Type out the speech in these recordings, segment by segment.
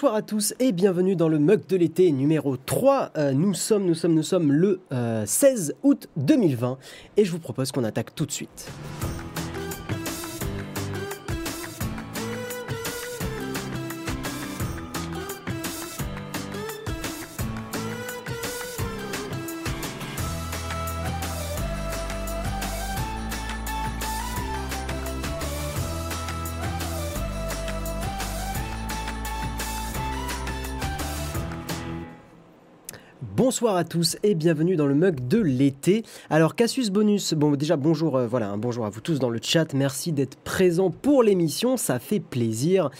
Bonsoir à tous et bienvenue dans le mug de l'été numéro 3. Euh, nous sommes, nous sommes, nous sommes le 16 euh, août 2020 et je vous propose qu'on attaque tout de suite. Bonsoir à tous et bienvenue dans le mug de l'été. Alors Cassius Bonus, bon déjà bonjour, euh, voilà, bonjour à vous tous dans le chat. Merci d'être présents pour l'émission, ça fait plaisir.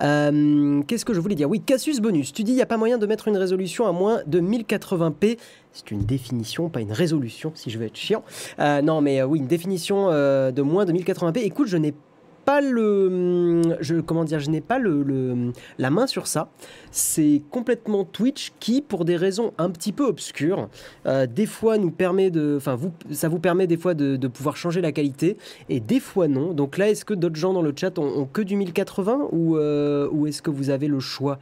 Euh, qu'est-ce que je voulais dire? Oui, Cassius Bonus, tu dis il n'y a pas moyen de mettre une résolution à moins de 1080p. C'est une définition, pas une résolution, si je veux être chiant. Euh, non, mais oui, une définition de moins de 1080p. Écoute, je n'ai pas le, je, comment dire, je n'ai pas le, la main sur ça. C'est complètement Twitch qui, pour des raisons un petit peu obscures, euh, des fois nous permet de, enfin vous, ça vous permet des fois de, pouvoir changer la qualité et des fois non. Donc là, est-ce que d'autres gens dans le chat ont, que du 1080 ou, euh, ou est-ce que vous avez le choix?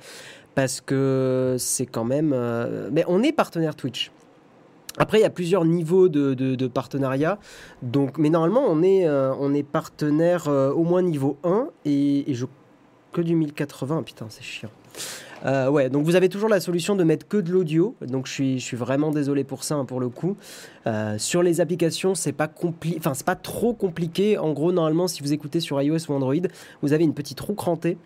Parce que c'est quand même, euh, mais on est partenaire Twitch. Après, il y a plusieurs niveaux de, partenariat. Donc, mais normalement, on est, euh, on est partenaire euh, au moins niveau 1 et, je, que du 1080. Putain, c'est chiant. Euh, ouais, donc vous avez toujours la solution de mettre que de l'audio. Donc je suis, je suis vraiment désolé pour ça, hein, pour le coup. sur les applications, c'est pas enfin c'est pas trop compliqué. En gros, normalement, si vous écoutez sur iOS ou Android, vous avez une petite roue crantée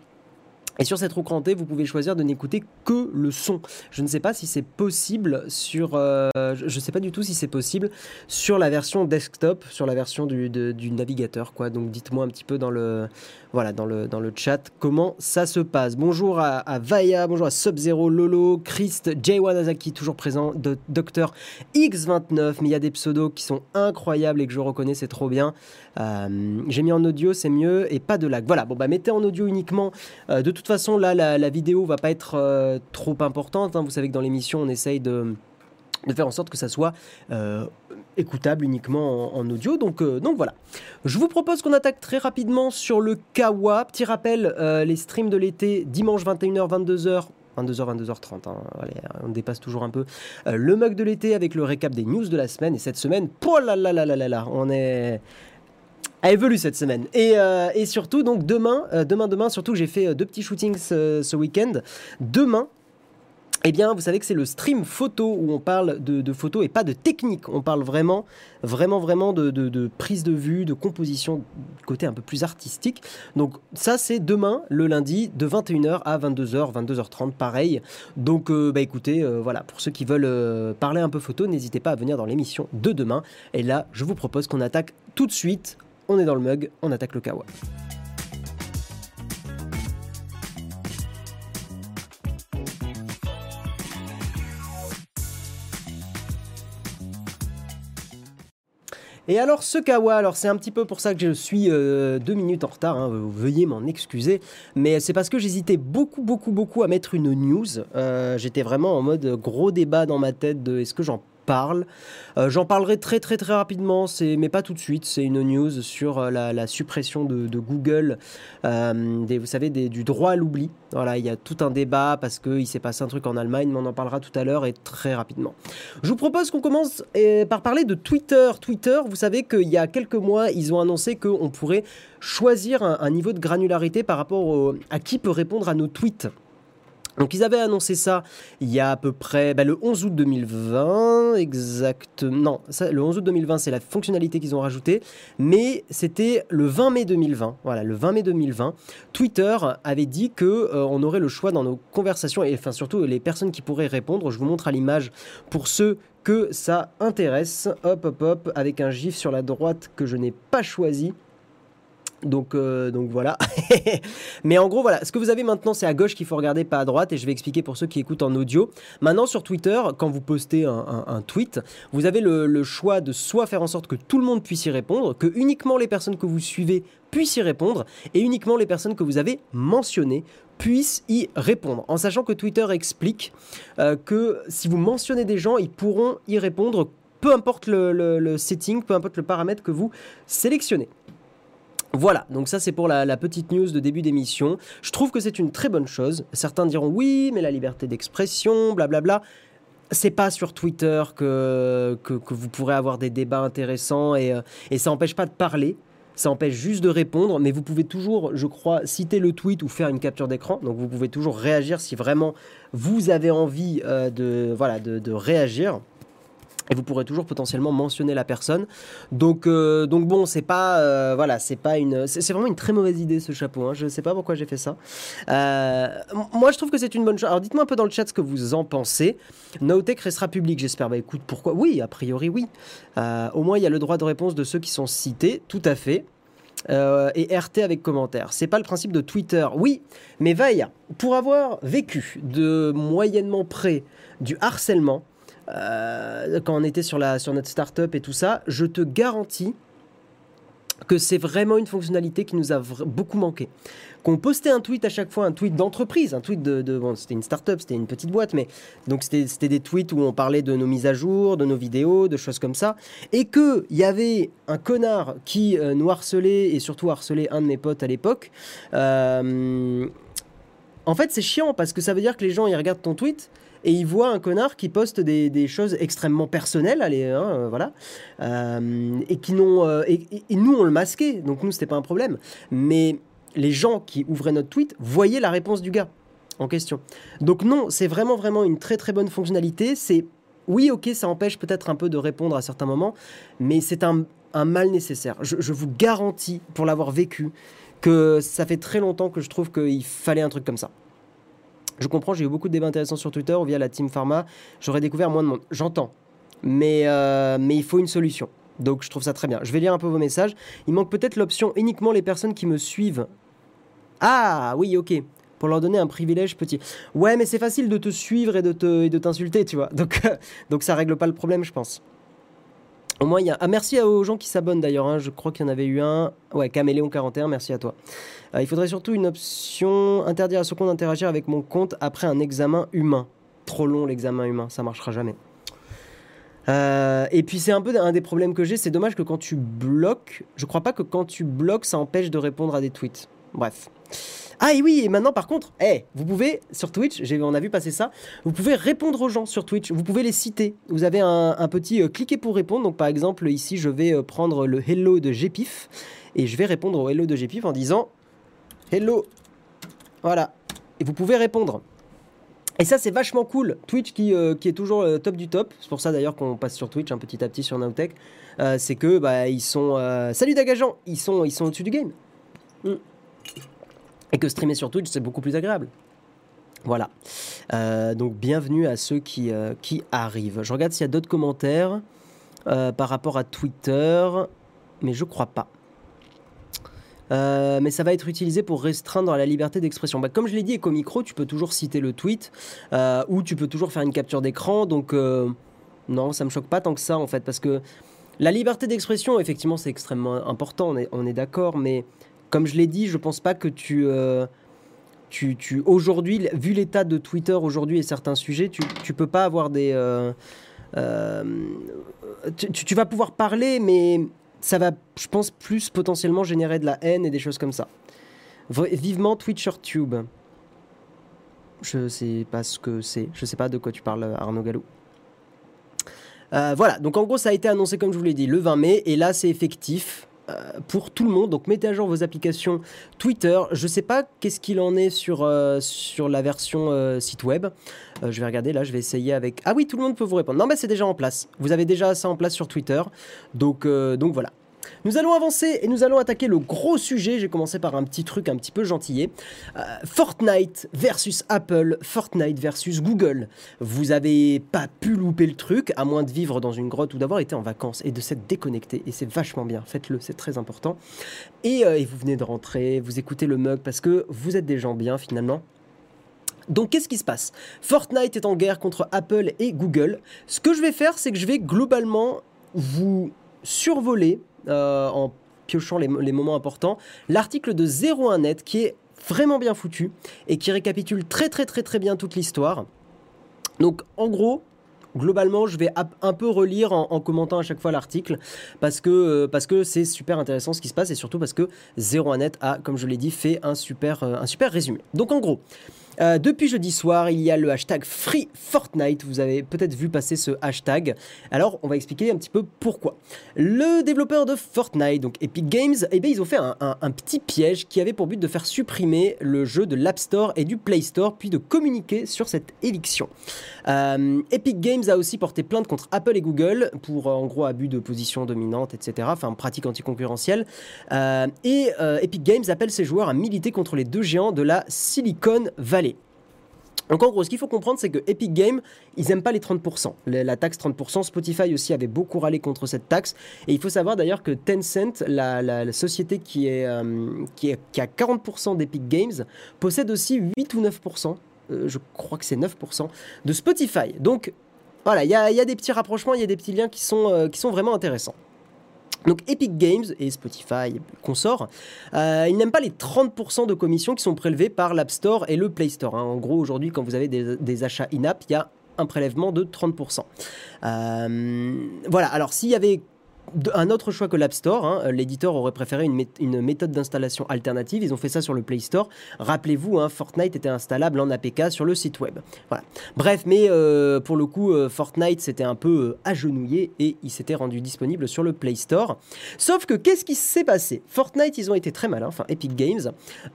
et sur cette roue crantée, vous pouvez choisir de n'écouter que le son. Je ne sais pas si c'est possible sur, euh, je ne sais pas du tout si c'est possible sur la version desktop, sur la version du, navigateur, quoi. Donc dites-moi un petit peu dans le, voilà, dans le, dans le chat comment ça se passe. Bonjour à, à Vaya, bonjour à Sub-Zero, Lolo, Christ, J1 Azaki, toujours présent, de, Docteur X29, mais il y a des pseudos qui sont incroyables et que je reconnais, c'est trop bien. Euh, j'ai mis en audio, c'est mieux, et pas de lag. Voilà, bon bah mettez en audio uniquement. Euh, de toute façon, là, la, vidéo va pas être euh, trop importante. Hein. Vous savez que dans l'émission, on essaye de de faire en sorte que ça soit écoutable uniquement en, audio. Donc, donc voilà. Je vous propose qu'on attaque très rapidement sur le Kawa. Petit rappel, les streams de l'été, dimanche 21h, 22h. 22h, 22h30, on dépasse toujours un peu. le mug de l'été avec le récap des news de la semaine. Et cette semaine, oh là là là là là là, on est, a évolué cette semaine. Et, euh, et surtout, donc demain, euh, demain, demain, surtout j'ai fait euh, deux petits shootings ce, week-end. Demain, eh bien, vous savez que c'est le stream photo où on parle de, de, photos et pas de technique. On parle vraiment, vraiment, vraiment de, de, de, prise de vue, de composition, côté un peu plus artistique. Donc ça, c'est demain, le lundi, de 21h à 22h, 22h30, pareil. Donc, bah écoutez, voilà, pour ceux qui veulent parler un peu photo, n'hésitez pas à venir dans l'émission de demain. Et là, je vous propose qu'on attaque tout de suite on est dans le mug, on attaque le kawa. Et alors ce kawa, alors c'est un petit peu pour ça que je suis euh, deux minutes en retard, hein, veuillez m'en excuser, mais c'est parce que j'hésitais beaucoup beaucoup beaucoup à mettre une news. Euh, j'étais vraiment en mode gros débat dans ma tête de est-ce que j'en parle. Euh, j'en parlerai très très très rapidement, mais pas tout de suite. C'est une news sur euh, la, suppression de, Google, euh, des, vous savez, du droit à l'oubli. Voilà, il y a tout un débat parce qu'il s'est passé un truc en Allemagne, mais on en parlera tout à l'heure et très rapidement. Je vous propose qu'on commence par parler de Twitter. Twitter, vous savez qu'il y a quelques mois, ils ont annoncé qu'on pourrait choisir un, niveau de granularité par rapport à qui peut répondre à nos tweets. Donc ils avaient annoncé ça il y a à peu près bah, le 11 août 2020, exactement. Non, ça, le 11 août 2020, c'est la fonctionnalité qu'ils ont rajoutée, mais c'était le 20 mai 2020. Voilà, le 20 mai 2020, Twitter avait dit que euh, on aurait le choix dans nos conversations et enfin surtout les personnes qui pourraient répondre. Je vous montre à l'image pour ceux que ça intéresse. Hop, hop, hop, avec un gif sur la droite que je n'ai pas choisi. Donc, euh, donc voilà. Mais en gros, voilà. Ce que vous avez maintenant, c'est à gauche qu'il faut regarder, pas à droite. Et je vais expliquer pour ceux qui écoutent en audio. Maintenant, sur Twitter, quand vous postez un, tweet, vous avez le, choix de soit faire en sorte que tout le monde puisse y répondre, que uniquement les personnes que vous suivez puissent y répondre, et uniquement les personnes que vous avez mentionnées puissent y répondre. En sachant que Twitter explique euh, que si vous mentionnez des gens, ils pourront y répondre, peu importe le setting, peu importe le paramètre que vous sélectionnez. Voilà, donc ça c'est pour la, petite news de début d'émission. Je trouve que c'est une très bonne chose. Certains diront oui, mais la liberté d'expression, blablabla. C'est pas sur Twitter que, que, vous pourrez avoir des débats intéressants et, euh, et ça n'empêche pas de parler. Ça empêche juste de répondre, mais vous pouvez toujours, je crois, citer le tweet ou faire une capture d'écran. Donc vous pouvez toujours réagir si vraiment vous avez envie euh, de, voilà, de réagir et vous pourrez toujours potentiellement mentionner la personne. Donc, euh, donc bon, c'est pas, euh, voilà, c'est pas une, c'est vraiment une très mauvaise idée ce chapeau. Hein. Je sais pas pourquoi j'ai fait ça. Euh, moi, je trouve que c'est une bonne chose. Alors, dites-moi un peu dans le chat ce que vous en pensez. NoTech restera public, j'espère. Bah écoute, pourquoi Oui, a priori oui. au moins, il y a le droit de réponse de ceux qui sont cités, tout à fait. et RT avec commentaire. C'est pas le principe de Twitter, oui, mais veille, pour avoir vécu de moyennement près du harcèlement, euh, quand on était sur, notre startup et tout ça, je te garantis que c'est vraiment une fonctionnalité qui nous a beaucoup manqué. Qu'on postait un tweet à chaque fois, un tweet d'entreprise, un tweet de, bon, c'était une startup, c'était une petite boîte, mais donc c'était des tweets où on parlait de nos mises à jour, de nos vidéos, de choses comme ça, et que il y avait un connard qui euh, nous harcelait et surtout harcelait un de mes potes à l'époque. Euh, en fait, c'est chiant parce que ça veut dire que les gens ils regardent ton tweet et il voit un connard qui poste des, choses extrêmement personnelles, allez, hein, euh, voilà, euh, et qui n'ont, euh, et, nous on le masquait, donc nous c'était pas un problème, mais les gens qui ouvraient notre tweet voyaient la réponse du gars en question. Donc non, c'est vraiment vraiment une très très bonne fonctionnalité. C'est oui, ok, ça empêche peut-être un peu de répondre à certains moments, mais c'est un, mal nécessaire. je vous garantis, pour l'avoir vécu, que ça fait très longtemps que je trouve qu'il fallait un truc comme ça. Je comprends, j'ai eu beaucoup de débats intéressants sur Twitter via la Team Pharma. J'aurais découvert moins de monde. J'entends. Mais, euh, mais il faut une solution. Donc je trouve ça très bien. Je vais lire un peu vos messages. Il manque peut-être l'option uniquement les personnes qui me suivent. Ah oui, ok. Pour leur donner un privilège petit. Ouais, mais c'est facile de te suivre et de, t'insulter, tu vois. Donc, donc ça règle pas le problème, je pense. Au moins, il. Ah, merci aux gens qui s'abonnent d'ailleurs. Hein. Je crois qu'il y en avait eu un. Ouais, Caméléon41, merci à toi. Euh, il faudrait surtout une option interdire à ce compte d'interagir avec mon compte après un examen humain. Trop long l'examen humain, ça marchera jamais. Euh, et puis c'est un peu un des problèmes que j'ai, c'est dommage que quand tu bloques, je crois pas que quand tu bloques, ça empêche de répondre à des tweets. Bref. Ah et oui, et maintenant par contre, hey, vous pouvez sur Twitch, on a vu passer ça, vous pouvez répondre aux gens sur Twitch, vous pouvez les citer. Vous avez un, petit euh, cliquer pour répondre. Donc par exemple ici, je vais prendre le hello de Gpif et je vais répondre au hello de Gpif en disant Hello. Voilà. Et vous pouvez répondre. Et ça, c'est vachement cool. Twitch qui, euh, qui est toujours euh, top du top. C'est pour ça d'ailleurs qu'on passe sur Twitch un petit à petit sur Nowtech. Euh, c'est que bah, ils sont. Salut Dagageant Ils sont, ils sont au-dessus du game. Mm. Et que streamer sur Twitch, c'est beaucoup plus agréable. Voilà. donc bienvenue à ceux qui, qui arrivent. Je regarde s'il y a d'autres commentaires par rapport à Twitter. Mais je crois pas. Euh, mais ça va être utilisé pour restreindre la liberté d'expression. Bah, comme je l'ai dit, Ecomicro, tu peux toujours citer le tweet euh, ou tu peux toujours faire une capture d'écran. Donc, euh, non, ça me choque pas tant que ça, en fait, parce que la liberté d'expression, effectivement, c'est extrêmement important, on est d'accord, mais comme je l'ai dit, je pense pas que tu. tu, tu aujourd'hui, vu l'état de Twitter aujourd'hui et certains sujets, tu, tu peux pas avoir des. Tu, tu, vas pouvoir parler, mais ça va, je pense, plus potentiellement générer de la haine et des choses comme ça. Vivement TwitcherTube. Je sais pas ce que c'est. Je sais pas de quoi tu parles, Arnaud Galou. Euh, voilà, donc en gros, ça a été annoncé, comme je vous l'ai dit, le 20 mai, et là, c'est effectif. Euh, pour tout le monde. Donc mettez à jour vos applications Twitter. Je ne sais pas qu'est-ce qu'il en est sur, euh, sur la version site web. je vais regarder là, je vais essayer avec... Ah oui, tout le monde peut vous répondre. Non mais c'est déjà en place. Vous avez déjà ça en place sur Twitter. Donc, donc voilà. Nous allons avancer et nous allons attaquer le gros sujet. J'ai commencé par un petit truc un petit peu gentillé. Euh, Fortnite versus Apple, Fortnite versus Google. Vous n'avez pas pu louper le truc, à moins de vivre dans une grotte ou d'avoir été en vacances et de s'être déconnecté. Et c'est vachement bien, faites-le, c'est très important. Et, euh, et vous venez de rentrer, vous écoutez le mug parce que vous êtes des gens bien finalement. Donc qu'est-ce qui se passe? Fortnite est en guerre contre Apple et Google. Ce que je vais faire, c'est que je vais globalement vous survoler euh, en piochant les, moments importants, l'article de 01net qui est vraiment bien foutu et qui récapitule très très très très bien toute l'histoire. Donc en gros, globalement, je vais un peu relire en, commentant à chaque fois l'article parce que parce que c'est super intéressant ce qui se passe et surtout parce que 01net a, comme je l'ai dit, fait un super, un super résumé. Donc en gros, euh, depuis jeudi soir, il y a le hashtag Free Fortnite. Vous avez peut-être vu passer ce hashtag. Alors, on va expliquer un petit peu pourquoi. Le développeur de Fortnite, donc Epic Games, eh bien, ils ont fait un, petit piège qui avait pour but de faire supprimer le jeu de l'App Store et du Play Store, puis de communiquer sur cette éviction. Euh, Epic Games a aussi porté plainte contre Apple et Google pour en gros abus de position dominante, etc. Enfin, pratique anticoncurrentielle. Euh, et Epic Games appelle ses joueurs à militer contre les deux géants de la Silicon Valley. Donc en gros, ce qu'il faut comprendre, c'est que Epic Games, ils n'aiment pas les 30%, la taxe 30%. Spotify aussi avait beaucoup râlé contre cette taxe. Et il faut savoir d'ailleurs que Tencent, la, société qui, est, euh, qui, qui a 40% d'Epic Games, possède aussi 8 ou 9%, euh, je crois que c'est 9%, de Spotify. Donc voilà, il y a, des petits rapprochements, il y a des petits liens qui sont, euh, qui sont vraiment intéressants. Donc Epic Games et Spotify consort, euh, ils n'aiment pas les 30% de commissions qui sont prélevées par l'App Store et le Play Store. Hein. En gros, aujourd'hui, quand vous avez des, achats in-app, il y a un prélèvement de 30%. Euh, voilà, alors s'il y avait un autre choix que l'App Store. Hein. L'éditeur aurait préféré une, méthode d'installation alternative. Ils ont fait ça sur le Play Store. Rappelez-vous, hein, Fortnite était installable en APK sur le site web. Bref, mais euh, pour le coup, euh, Fortnite s'était un peu euh, agenouillé et il s'était rendu disponible sur le Play Store. Sauf que qu'est-ce qui s'est passé? Fortnite, ils ont été très malins, enfin Epic Games.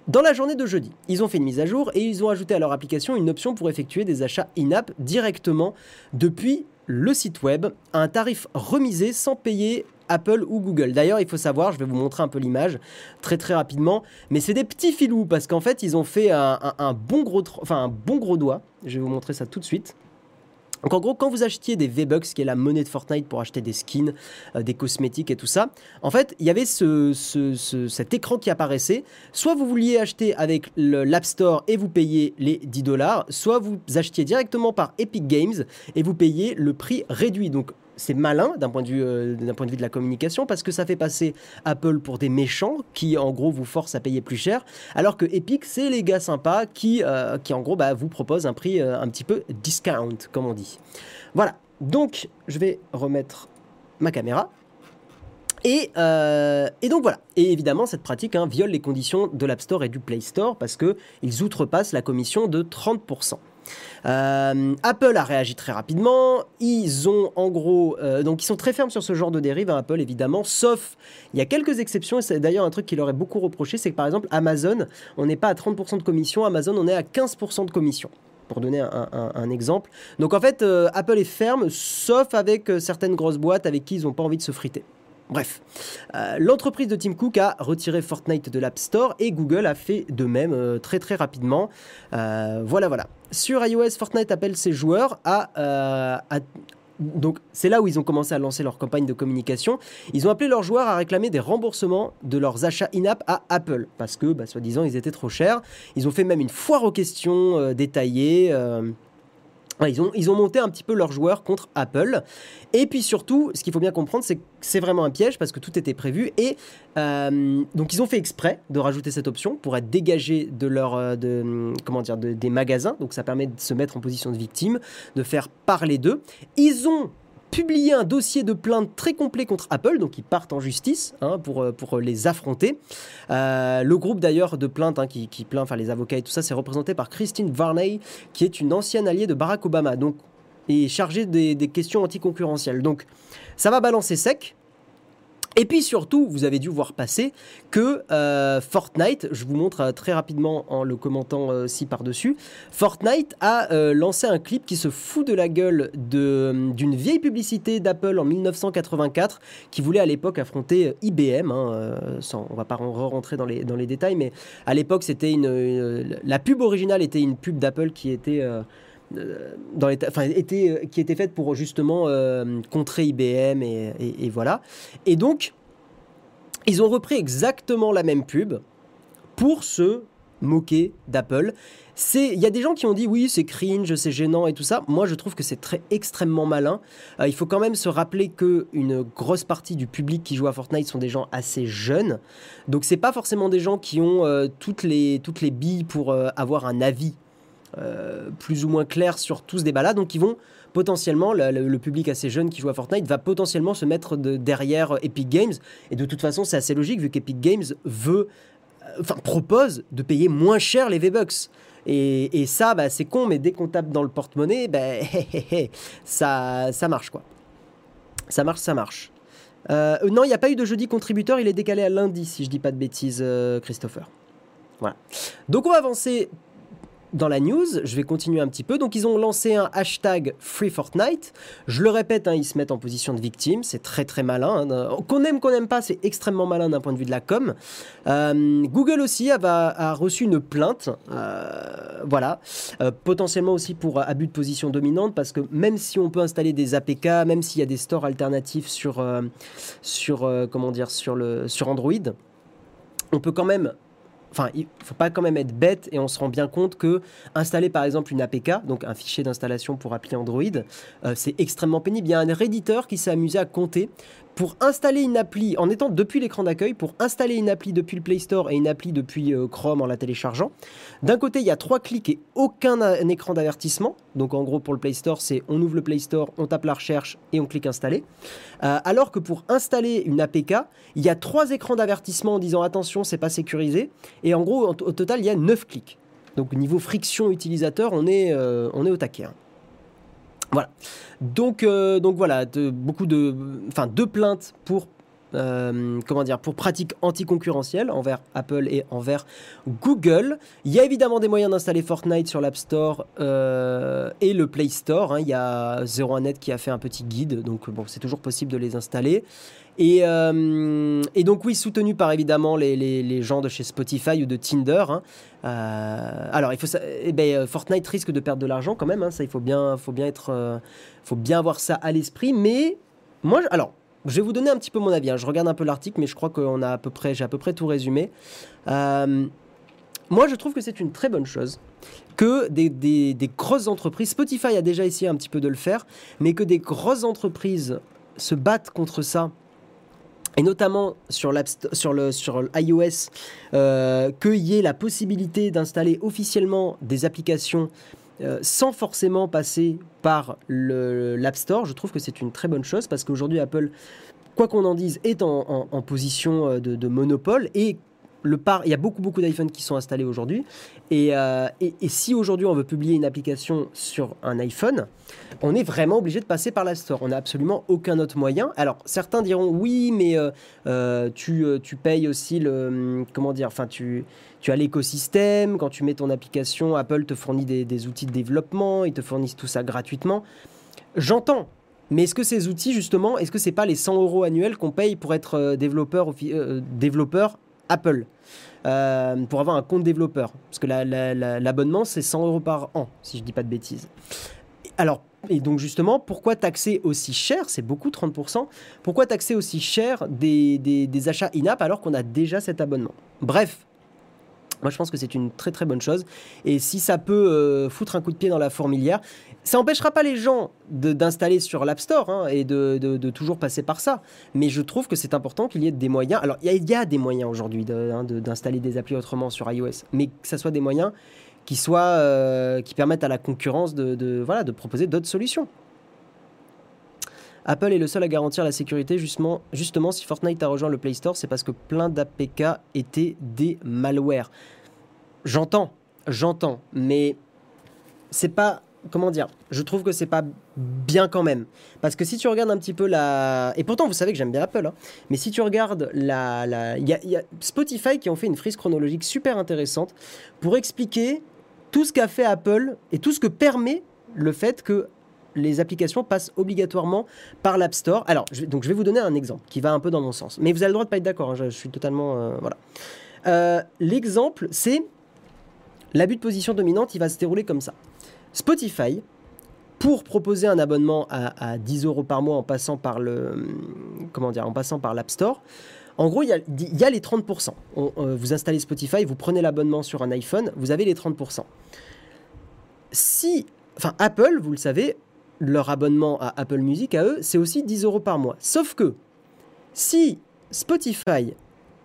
Dans la journée de jeudi, ils ont fait une mise à jour et ils ont ajouté à leur application une option pour effectuer des achats in-app directement depuis le site web à un tarif remisé sans payer Apple ou Google. D'ailleurs, il faut savoir, je vais vous montrer un peu l'image très très rapidement, mais c'est des petits filous parce qu'en fait, ils ont fait un, bon gros, enfin un bon gros doigt. Je vais vous montrer ça tout de suite. Donc en gros, quand vous achetiez des V-Bucks, qui est la monnaie de Fortnite pour acheter des skins, euh, des cosmétiques et tout ça, en fait, il y avait ce, cet écran qui apparaissait. Soit vous vouliez acheter avec l'App Store et vous payez les 10 dollars, soit vous achetiez directement par Epic Games et vous payez le prix réduit. Donc c'est malin d'un point, de vue, euh, d'un point de vue de la communication parce que ça fait passer Apple pour des méchants qui en gros vous forcent à payer plus cher alors que Epic c'est les gars sympas qui, euh, qui en gros bah, vous proposent un prix euh, un petit peu discount comme on dit. Voilà, donc je vais remettre ma caméra. Et, et, donc voilà. Et évidemment, cette pratique hein, viole les conditions de l'App Store et du Play Store parce qu'ils outrepassent la commission de 30%. Euh, Apple a réagi très rapidement. Ils ont en gros, euh, donc ils sont très fermes sur ce genre de dérive, hein, Apple évidemment, sauf il y a quelques exceptions. Et c'est d'ailleurs un truc qui leur est beaucoup reproché, c'est que par exemple Amazon, on n'est pas à 30% de commission, Amazon on est à 15% de commission pour donner un, exemple. Donc en fait, euh, Apple est ferme, sauf avec certaines grosses boîtes avec qui ils n'ont pas envie de se friter. Bref, euh, l'entreprise de Tim Cook a retiré Fortnite de l'App Store et Google a fait de même euh, très très rapidement. Euh, voilà, voilà. Sur iOS, Fortnite appelle ses joueurs à, donc c'est là où ils ont commencé à lancer leur campagne de communication. Ils ont appelé leurs joueurs à réclamer des remboursements de leurs achats in-app à Apple parce que, bah, soi-disant, ils étaient trop chers. Ils ont fait même une foire aux questions détaillée. Ils ont, ils ont monté un petit peu leurs joueurs contre Apple. Et puis surtout, ce qu'il faut bien comprendre, c'est que c'est vraiment un piège parce que tout était prévu. Et euh, donc, ils ont fait exprès de rajouter cette option pour être dégagés de leur, euh, de, comment dire, des magasins. Donc, ça permet de se mettre en position de victime, de faire parler d'eux. Ils ont publié un dossier de plainte très complet contre Apple, donc ils partent en justice hein, pour, euh, pour les affronter. Euh, le groupe d'ailleurs de plainte hein, qui, plaint, enfin les avocats et tout ça, c'est représenté par Christine Varney, qui est une ancienne alliée de Barack Obama, donc et chargée des, des questions anticoncurrentielles. Donc ça va balancer sec. Et puis surtout, vous avez dû voir passer que euh, Fortnite, je vous montre euh, très rapidement en le commentant euh, ci par-dessus, Fortnite a lancé un clip qui se fout de la gueule d'une vieille publicité d'Apple en 1984 qui voulait à l'époque affronter IBM. Hein, sans, on va pas rentrer dans les, dans les détails, mais à l'époque, c'était une, la pub originale était une pub d'Apple qui était dans enfin, était, qui était faite pour justement euh, contrer IBM et, voilà. Et donc, ils ont repris exactement la même pub pour se moquer d'Apple. Il y a des gens qui ont dit oui, c'est cringe, c'est gênant et tout ça. Moi, je trouve que c'est très extrêmement malin. Euh, il faut quand même se rappeler que une grosse partie du public qui joue à Fortnite sont des gens assez jeunes. Donc, c'est pas forcément des gens qui ont euh, toutes, les, toutes les billes pour avoir un avis plus ou moins clair sur tout ce débat-là. Donc ils vont potentiellement, le, public assez jeune qui joue à Fortnite va potentiellement se mettre derrière Epic Games. Et de toute façon, c'est assez logique vu qu'Epic Games veut, enfin propose de payer moins cher les V-Bucks. Et, ça, bah, c'est con, mais dès qu'on tape dans le porte-monnaie, bah, ça, ça marche quoi. Ça marche, ça marche. Euh, non, il n'y a pas eu de jeudi contributeur, il est décalé à lundi, si je dis pas de bêtises, euh, Christopher. Voilà. Donc on va avancer dans la news, je vais continuer un petit peu. Donc ils ont lancé un hashtag Free Fortnite. Je le répète, hein, ils se mettent en position de victime. C'est très très malin. Hein. Qu'on aime, qu'on n'aime pas, c'est extrêmement malin d'un point de vue de la com. Euh, Google aussi a, reçu une plainte. Euh, voilà. Euh, potentiellement aussi pour abus de position dominante parce que même si on peut installer des APK, même s'il y a des stores alternatifs sur, sur, comment dire, sur, le, sur Android, on peut quand même enfin, il faut pas quand même être bête et on se rend bien compte que installer par exemple une APK, donc un fichier d'installation pour appli Android, euh, c'est extrêmement pénible. Il y a un réditeur qui s'est amusé à compter pour installer une appli, en étant depuis l'écran d'accueil, pour installer une appli depuis le Play Store et une appli depuis euh, Chrome en la téléchargeant, d'un côté, il y a trois clics et aucun écran d'avertissement. Donc en gros, pour le Play Store, c'est on ouvre le Play Store, on tape la recherche et on clique installer. Euh, alors que pour installer une APK, il y a trois écrans d'avertissement en disant attention, c'est pas sécurisé. Et en gros, au total, il y a neuf clics. Donc niveau friction utilisateur, on est, euh, on est au taquet. Hein. Voilà. Donc, euh, voilà, beaucoup de, enfin, deux plaintes pour euh, comment pratiques anticoncurrentielles envers Apple et envers Google. Il y a évidemment des moyens d'installer Fortnite sur l'App Store euh, et le Play Store. Hein. Il y a 01net qui a fait un petit guide, donc c'est toujours possible de les installer. Et, euh, et, donc oui, soutenu par évidemment les, gens de chez Spotify ou de Tinder. Hein. alors il faut eh ben, Fortnite risque de perdre de l'argent quand même. Hein. ça il faut bien, faut bien être, faut bien avoir ça à l'esprit. Mais moi, alors je vais vous donner un petit peu mon avis. Hein. Je regarde un peu l'article, mais je crois qu'on a à peu près, j'ai à peu près tout résumé. Euh, moi, je trouve que c'est une très bonne chose que des, grosses entreprises, Spotify a déjà essayé un petit peu de le faire, mais que des grosses entreprises se battent contre ça et notamment sur, sur, le, sur iOS, euh, qu'il y ait la possibilité d'installer officiellement des applications euh, sans forcément passer par l'App Store, je trouve que c'est une très bonne chose parce qu'aujourd'hui Apple, quoi qu'on en dise, est en, position euh, de, monopole et le par, il y a beaucoup beaucoup d'iPhones qui sont installés aujourd'hui. Euh, et, si aujourd'hui on veut publier une application sur un iPhone, on est vraiment obligé de passer par la Store. On n'a absolument aucun autre moyen. Alors certains diront oui, mais tu, tu, payes aussi le hum, comment dire, enfin tu tu as l'écosystème, quand tu mets ton application, Apple te fournit des, outils de développement, ils te fournissent tout ça gratuitement. J'entends, mais est-ce que ces outils, justement, est-ce que c'est pas les 100 euros annuels qu'on paye pour être euh, développeur, euh, développeur Apple euh, pour avoir un compte développeur Parce que l'abonnement, c'est 100 euros par an, si je dis pas de bêtises. Alors, et donc justement, pourquoi taxer aussi cher? C'est beaucoup, 30%. Pourquoi taxer aussi cher des, des achats in-app alors qu'on a déjà cet abonnement? Bref, moi, je pense que c'est une très très bonne chose. Et si ça peut euh, foutre un coup de pied dans la fourmilière, ça n'empêchera pas les gens d'installer sur l'App Store hein, et de, de, toujours passer par ça. Mais je trouve que c'est important qu'il y ait des moyens. Alors, il y, a des moyens aujourd'hui hein, d'installer des applis autrement sur iOS, mais que ce soit des moyens qui, soient, euh, qui permettent à la concurrence de, voilà, de proposer d'autres solutions. Apple est le seul à garantir la sécurité. Justement, justement si Fortnite a rejoint le Play Store, c'est parce que plein d'APK étaient des malwares. J'entends, j'entends, mais c'est pas comment dire, je trouve que c'est pas bien quand même. Parce que si tu regardes un petit peu la. Et pourtant, vous savez que j'aime bien Apple, hein. mais si tu regardes la. Il y, y, a Spotify qui ont fait une frise chronologique super intéressante pour expliquer tout ce qu'a fait Apple et tout ce que permet le fait que les applications passent obligatoirement par l'App Store. Alors, je, donc je vais vous donner un exemple qui va un peu dans mon sens. Mais vous avez le droit de pas être d'accord, hein, je, suis totalement... Euh, voilà. Euh, l'exemple, c'est l'abus de position dominante, il va se dérouler comme ça. Spotify, pour proposer un abonnement à, 10 euros par mois en passant par le... Comment dire En passant par l'App Store, en gros, il y a, les 30%. Euh, vous installez Spotify, vous prenez l'abonnement sur un iPhone, vous avez les 30%. Si, enfin Apple, vous le savez, leur abonnement à Apple Music, à eux, c'est aussi 10 euros par mois. Sauf que si Spotify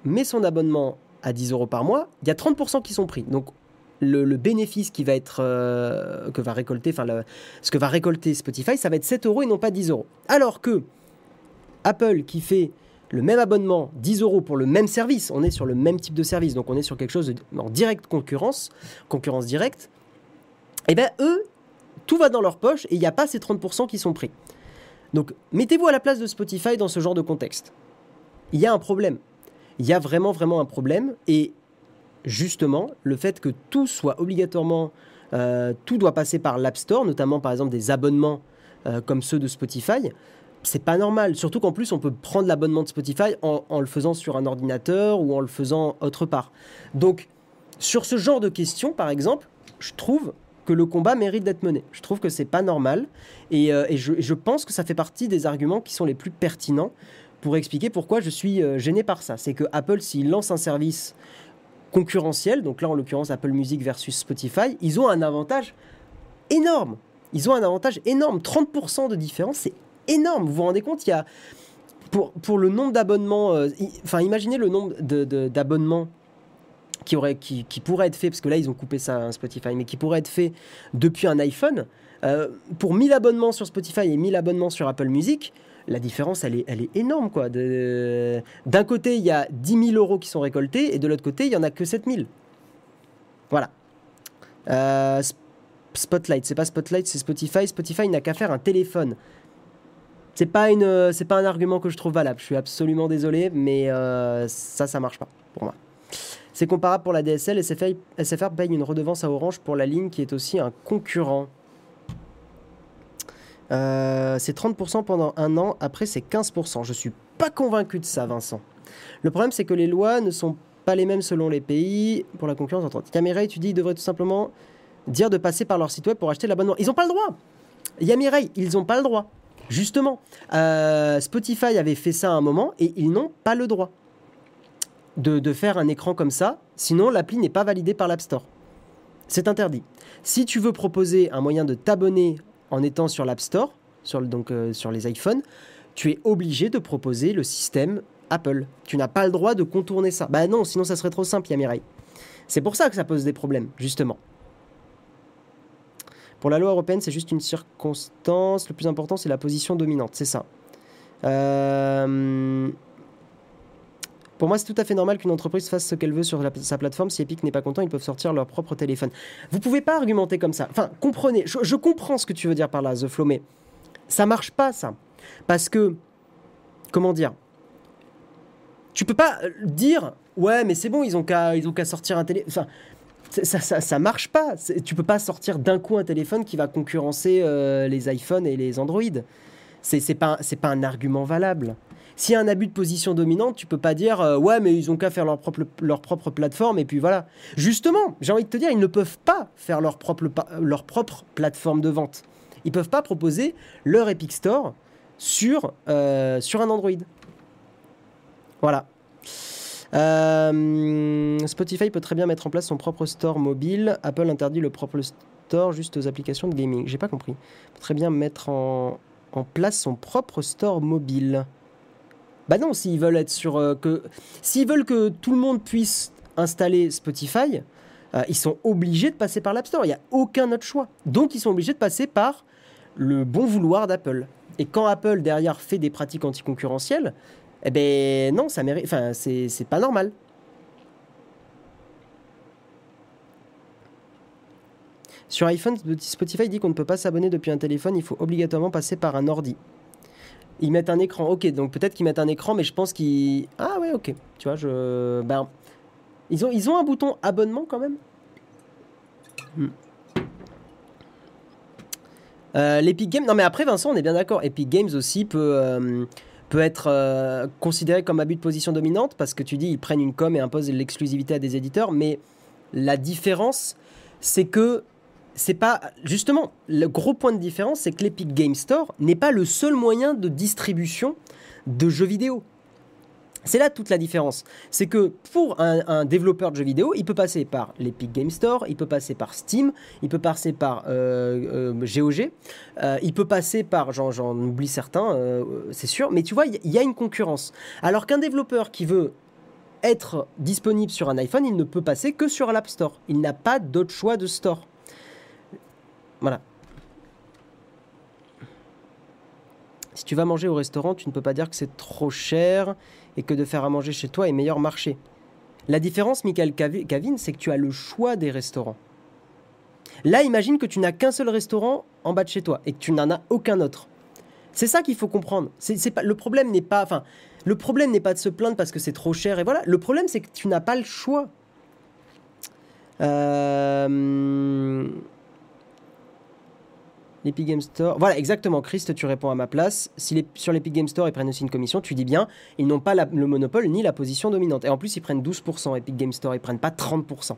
met son abonnement à 10 euros par mois, il y a 30% qui sont pris. Donc le, bénéfice qui va être, euh, que va récolter, enfin, ce que va récolter Spotify, ça va être 7 euros et non pas 10 euros. Alors que Apple, qui fait le même abonnement, 10 euros pour le même service, on est sur le même type de service, donc on est sur quelque chose en directe concurrence, concurrence directe, et eh bien eux, tout va dans leur poche et il n'y a pas ces 30% qui sont pris. Donc mettez-vous à la place de Spotify dans ce genre de contexte. Il y a un problème. Il y a vraiment, vraiment un problème. Et justement, le fait que tout soit obligatoirement, euh, tout doit passer par l'App Store, notamment par exemple des abonnements euh, comme ceux de Spotify, c'est pas normal. Surtout qu'en plus, on peut prendre l'abonnement de Spotify en, en, le faisant sur un ordinateur ou en le faisant autre part. Donc, sur ce genre de questions, par exemple, je trouve que le combat mérite d'être mené. Je trouve que c'est pas normal et, euh, je, pense que ça fait partie des arguments qui sont les plus pertinents pour expliquer pourquoi je suis euh, gêné par ça. C'est que Apple, s'il lance un service concurrentiel, donc là en l'occurrence Apple Music versus Spotify, ils ont un avantage énorme. Ils ont un avantage énorme. 30% de différence, c'est énorme. Vous vous rendez compte, il y a pour, pour le nombre d'abonnements, euh, enfin imaginez le nombre d'abonnements qui, pourrait être fait, parce que là ils ont coupé ça Spotify, mais qui pourrait être fait depuis un iPhone, euh, pour 1000 abonnements sur Spotify et 1000 abonnements sur Apple Music, la différence elle est, elle est énorme. quoi. D'un côté il y a 10 000 euros qui sont récoltés et de l'autre côté il n'y en a que 7 000. Voilà. Euh, Spotlight, c'est pas Spotlight, c'est Spotify. Spotify n'a qu'à faire un téléphone. C'est pas une, pas un argument que je trouve valable. Je suis absolument désolé, mais euh, ça, ça marche pas pour moi. C'est comparable pour la DSL. SFR, paye une redevance à Orange pour la ligne qui est aussi un concurrent. Euh, c'est 30% pendant un an, après c'est 15%. Je suis pas convaincu de ça, Vincent. Le problème, c'est que les lois ne sont pas les mêmes selon les pays pour la concurrence entre Yamirai, tu dis, ils devraient tout simplement dire de passer par leur site web pour acheter l'abonnement. Ils n'ont pas le droit. Yamirai, ils n'ont pas le droit. Justement, euh, Spotify avait fait ça à un moment et ils n'ont pas le droit de, faire un écran comme ça, sinon l'appli n'est pas validée par l'App Store. C'est interdit. Si tu veux proposer un moyen de t'abonner en étant sur l'App Store, sur, donc euh, sur les iPhones, tu es obligé de proposer le système Apple. Tu n'as pas le droit de contourner ça. Bah non, sinon ça serait trop simple, Yamirai. C'est pour ça que ça pose des problèmes, justement. Pour la loi européenne, c'est juste une circonstance. Le plus important, c'est la position dominante. C'est ça. Euh... Pour moi, c'est tout à fait normal qu'une entreprise fasse ce qu'elle veut sur sa plateforme. Si Epic n'est pas content, ils peuvent sortir leur propre téléphone. Vous pouvez pas argumenter comme ça. Enfin, comprenez. Je, comprends ce que tu veux dire par là, The Flow, mais ça marche pas, ça. Parce que, comment dire Tu peux pas dire, ouais, mais c'est bon, ils ont qu'à sortir un téléphone. Enfin, ça, ça, ça, marche pas. Tu peux pas sortir d'un coup un téléphone qui va concurrencer euh, les iPhones et les Android. C'est pas, pas un argument valable. S'il y a un abus de position dominante, tu peux pas dire euh, ouais, mais ils ont qu'à faire leur propre, plateforme et puis voilà. Justement, j'ai envie de te dire, ils ne peuvent pas faire leur propre, propre plateforme de vente. Ils peuvent pas proposer leur Epic Store sur, euh, un Android. Voilà. Euh, Spotify peut très bien mettre en place son propre store mobile. Apple interdit le propre store juste aux applications de gaming. J'ai pas compris. Très bien mettre en, en place son propre store mobile. Bah non, s'ils veulent être sur euh, que s'ils veulent que tout le monde puisse installer Spotify, euh, ils sont obligés de passer par l'App Store. Il n'y a aucun autre choix. Donc ils sont obligés de passer par le bon vouloir d'Apple. Et quand Apple derrière fait des pratiques anticoncurrentielles, eh ben non, ça mérite. Enfin, c'est pas normal. Sur iPhone, Spotify dit qu'on ne peut pas s'abonner depuis un téléphone, il faut obligatoirement passer par un ordi. Ils mettent un écran. Ok, donc peut-être qu'ils mettent un écran, mais je pense qu'ils. Ah ouais, ok. Tu vois, je. Ben. Ils ont, un bouton abonnement quand même hmm. euh, L'Epic Games. Non, mais après, Vincent, on est bien d'accord. Epic Games aussi peut. Euh, être euh, considéré comme abus de position dominante parce que tu dis ils prennent une com et imposent l'exclusivité à des éditeurs, mais la différence, c'est que c'est pas justement le gros point de différence, c'est que l'Epic Game Store n'est pas le seul moyen de distribution de jeux vidéo. C'est là toute la différence. C'est que pour un, développeur de jeux vidéo, il peut passer par l'Epic Game Store, il peut passer par Steam, il peut passer par euh, GOG, euh, euh, il peut passer par, j'en oublie certains, c'est sûr, mais tu vois, il y, a une concurrence. Alors qu'un développeur qui veut être disponible sur un iPhone, il ne peut passer que sur l'App Store. Il n'a pas d'autre choix de store. Voilà. Si tu vas manger au restaurant, tu ne peux pas dire que c'est trop cher et que de faire à manger chez toi est meilleur marché. La différence, Michael Cavin, c'est que tu as le choix des restaurants. Là, imagine que tu n'as qu'un seul restaurant en bas de chez toi et que tu n'en as aucun autre. C'est ça qu'il faut comprendre. Pas, le problème n'est pas, enfin, le problème n'est pas de se plaindre parce que c'est trop cher et voilà. Le problème, c'est que tu n'as pas le choix. Euh... L'Epic Game Store. Voilà, exactement. Christ, tu réponds à ma place. Si les, sur l'Epic Game Store, ils prennent aussi une commission, tu dis bien, ils n'ont pas le monopole ni la position dominante. Et en plus, ils prennent 12%. Epic Game Store, ils prennent pas 30%.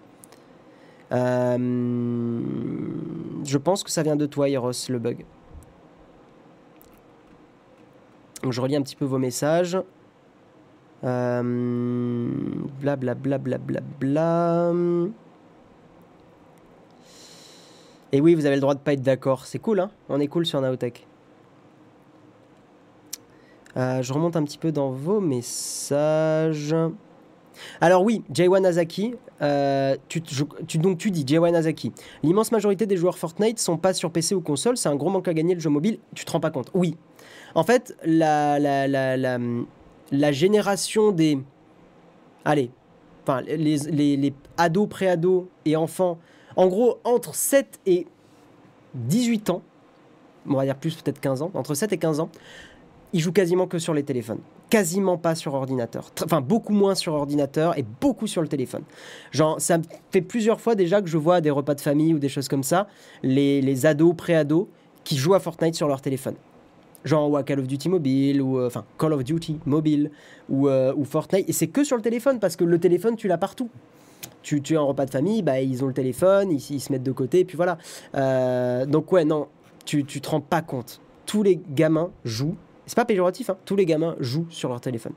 Euh, je pense que ça vient de toi, Eros, le bug. Donc je relis un petit peu vos messages. Euh, bla bla bla bla bla bla. Et oui, vous avez le droit de pas être d'accord. C'est cool, hein On est cool sur Naotech. Euh, je remonte un petit peu dans vos messages. Alors oui, J1 Azaki, euh, tu, donc tu dis J1 Azaki, l'immense majorité des joueurs Fortnite sont pas sur PC ou console, c'est un gros manque à gagner le jeu mobile, tu te rends pas compte Oui. En fait, la, génération des... Allez, enfin, les, les ados, pré-ados et enfants en gros, entre 7 et 18 ans, on va dire plus peut-être 15 ans, entre 7 et 15 ans, ils jouent quasiment que sur les téléphones. Quasiment pas sur ordinateur. Enfin, beaucoup moins sur ordinateur et beaucoup sur le téléphone. Genre, ça fait plusieurs fois déjà que je vois des repas de famille ou des choses comme ça, les, les ados, pré-ados, qui jouent à Fortnite sur leur téléphone. Genre, ou à Call of Duty mobile, ou euh, enfin, Call of Duty mobile, ou, euh, ou Fortnite. Et c'est que sur le téléphone, parce que le téléphone, tu l'as partout tu, es en repas de famille, bah, ils ont le téléphone, ils, ils se mettent de côté, et puis voilà. Euh, donc ouais, non, tu, tu te rends pas compte. Tous les gamins jouent, c'est pas péjoratif, hein, tous les gamins jouent sur leur téléphone.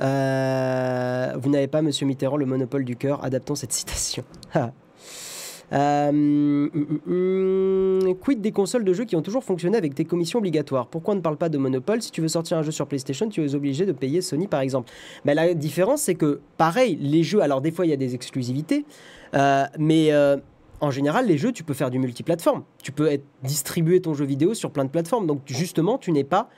Euh, vous n'avez pas, monsieur Mitterrand, le monopole du cœur. Adaptons cette citation. Euh, hum, hum, hum, quid des consoles de jeux qui ont toujours fonctionné avec des commissions obligatoires? Pourquoi on ne parle pas de monopole Si tu veux sortir un jeu sur PlayStation, tu es obligé de payer Sony par exemple. Mais la différence, c'est que pareil, les jeux, alors des fois il y a des exclusivités, euh, mais euh, en général, les jeux, tu peux faire du multiplateforme. Tu peux distribuer ton jeu vidéo sur plein de plateformes. Donc justement, tu n'es pas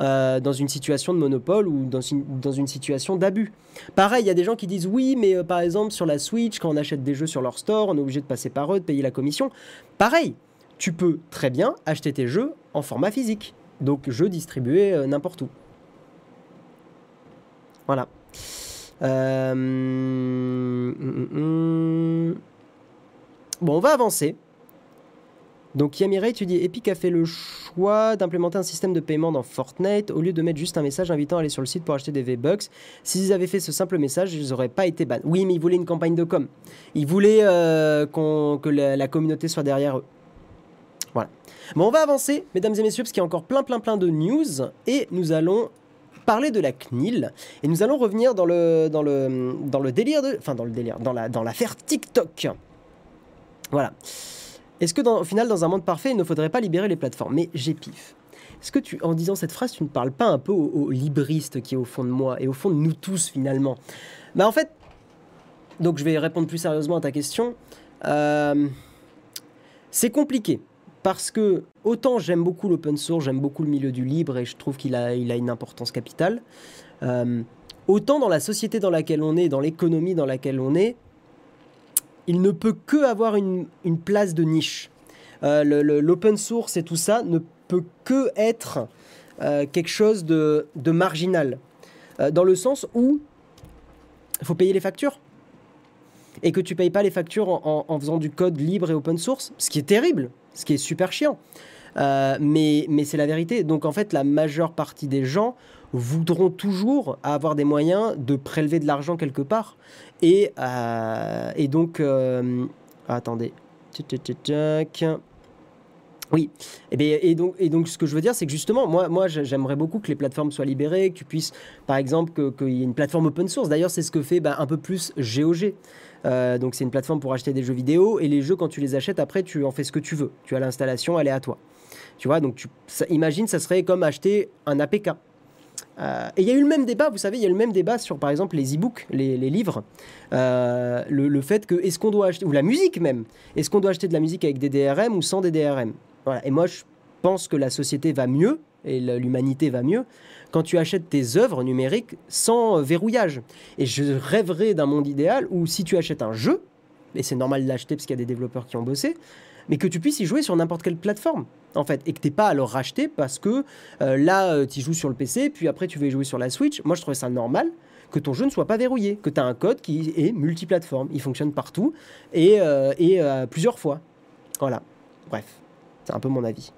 euh, dans une situation de monopole ou dans une, situation d'abus. Pareil, il y a des gens qui disent oui, mais euh, par exemple sur la Switch, quand on achète des jeux sur leur store, on est obligé de passer par eux, de payer la commission. Pareil, tu peux très bien acheter tes jeux en format physique. Donc jeux distribués euh, n'importe où. Voilà. Hum, hum, hum. Bon, on va avancer. Donc Yamirai, tu dis Epic a fait le choix d'implémenter un système de paiement dans Fortnite au lieu de mettre juste un message invitant à aller sur le site pour acheter des V-Bucks. S'ils avaient fait ce simple message, ils n'auraient pas été ban. Oui, mais ils voulaient une campagne de com. Ils voulaient euh, que la, communauté soit derrière eux. Voilà. Bon, on va avancer, mesdames et messieurs, parce qu'il y a encore plein, plein, plein de news. Et nous allons parler de la CNIL. Et nous allons revenir dans le, dans le, dans le délire de... Enfin, dans le délire, dans l'affaire dans TikTok. Voilà. Est-ce que, dans, au final, dans un monde parfait, il ne faudrait pas libérer les plateformes? Mais j'ai pif. Est-ce que tu, en disant cette phrase, tu ne parles pas un peu au, libriste qui est au fond de moi et au fond de nous tous finalement? Bah en fait, donc je vais répondre plus sérieusement à ta question. Euh, c'est compliqué parce que autant j'aime beaucoup l'open source, j'aime beaucoup le milieu du libre et je trouve qu'il a, il a une importance capitale. Euh, autant dans la société dans laquelle on est, dans l'économie dans laquelle on est, il ne peut que avoir une, place de niche. Euh, l'open source et tout ça ne peut que être euh, quelque chose de, marginal. Euh, dans le sens où il faut payer les factures. Et que tu payes pas les factures en, faisant du code libre et open source, ce qui est terrible, ce qui est super chiant. mais mais c'est la vérité. Donc en fait, la majeure partie des gens voudront toujours avoir des moyens de prélever de l'argent quelque part. Et, euh, et donc, euh, attendez. Oui, et, bien, et, donc, et donc ce que je veux dire, c'est que justement, moi, moi j'aimerais beaucoup que les plateformes soient libérées, que tu puisses, par exemple, qu'il y ait une plateforme open source. D'ailleurs, c'est ce que fait bah, un peu plus GOG. Euh, donc c'est une plateforme pour acheter des jeux vidéo, et les jeux, quand tu les achètes, après, tu en fais ce que tu veux. Tu as l'installation, elle est à toi. Tu vois, donc tu, imagine, ça serait comme acheter un APK. Euh, et il y a eu le même débat, vous savez, il y a eu le même débat sur par exemple les e-books, les, livres, euh, le, fait que est-ce qu'on doit acheter, ou la musique même, est-ce qu'on doit acheter de la musique avec des DRM ou sans des DRM voilà. Et moi je pense que la société va mieux et l'humanité va mieux quand tu achètes tes œuvres numériques sans verrouillage. Et je rêverais d'un monde idéal où si tu achètes un jeu, et c'est normal de l'acheter parce qu'il y a des développeurs qui ont bossé, mais que tu puisses y jouer sur n'importe quelle plateforme, en fait, et que tu n'aies pas à le racheter parce que euh, là, euh, tu joues sur le PC, puis après, tu veux y jouer sur la Switch. Moi, je trouvais ça normal que ton jeu ne soit pas verrouillé, que tu as un code qui est multiplateforme. Il fonctionne partout et, euh, et plusieurs fois. Voilà. Bref, c'est un peu mon avis.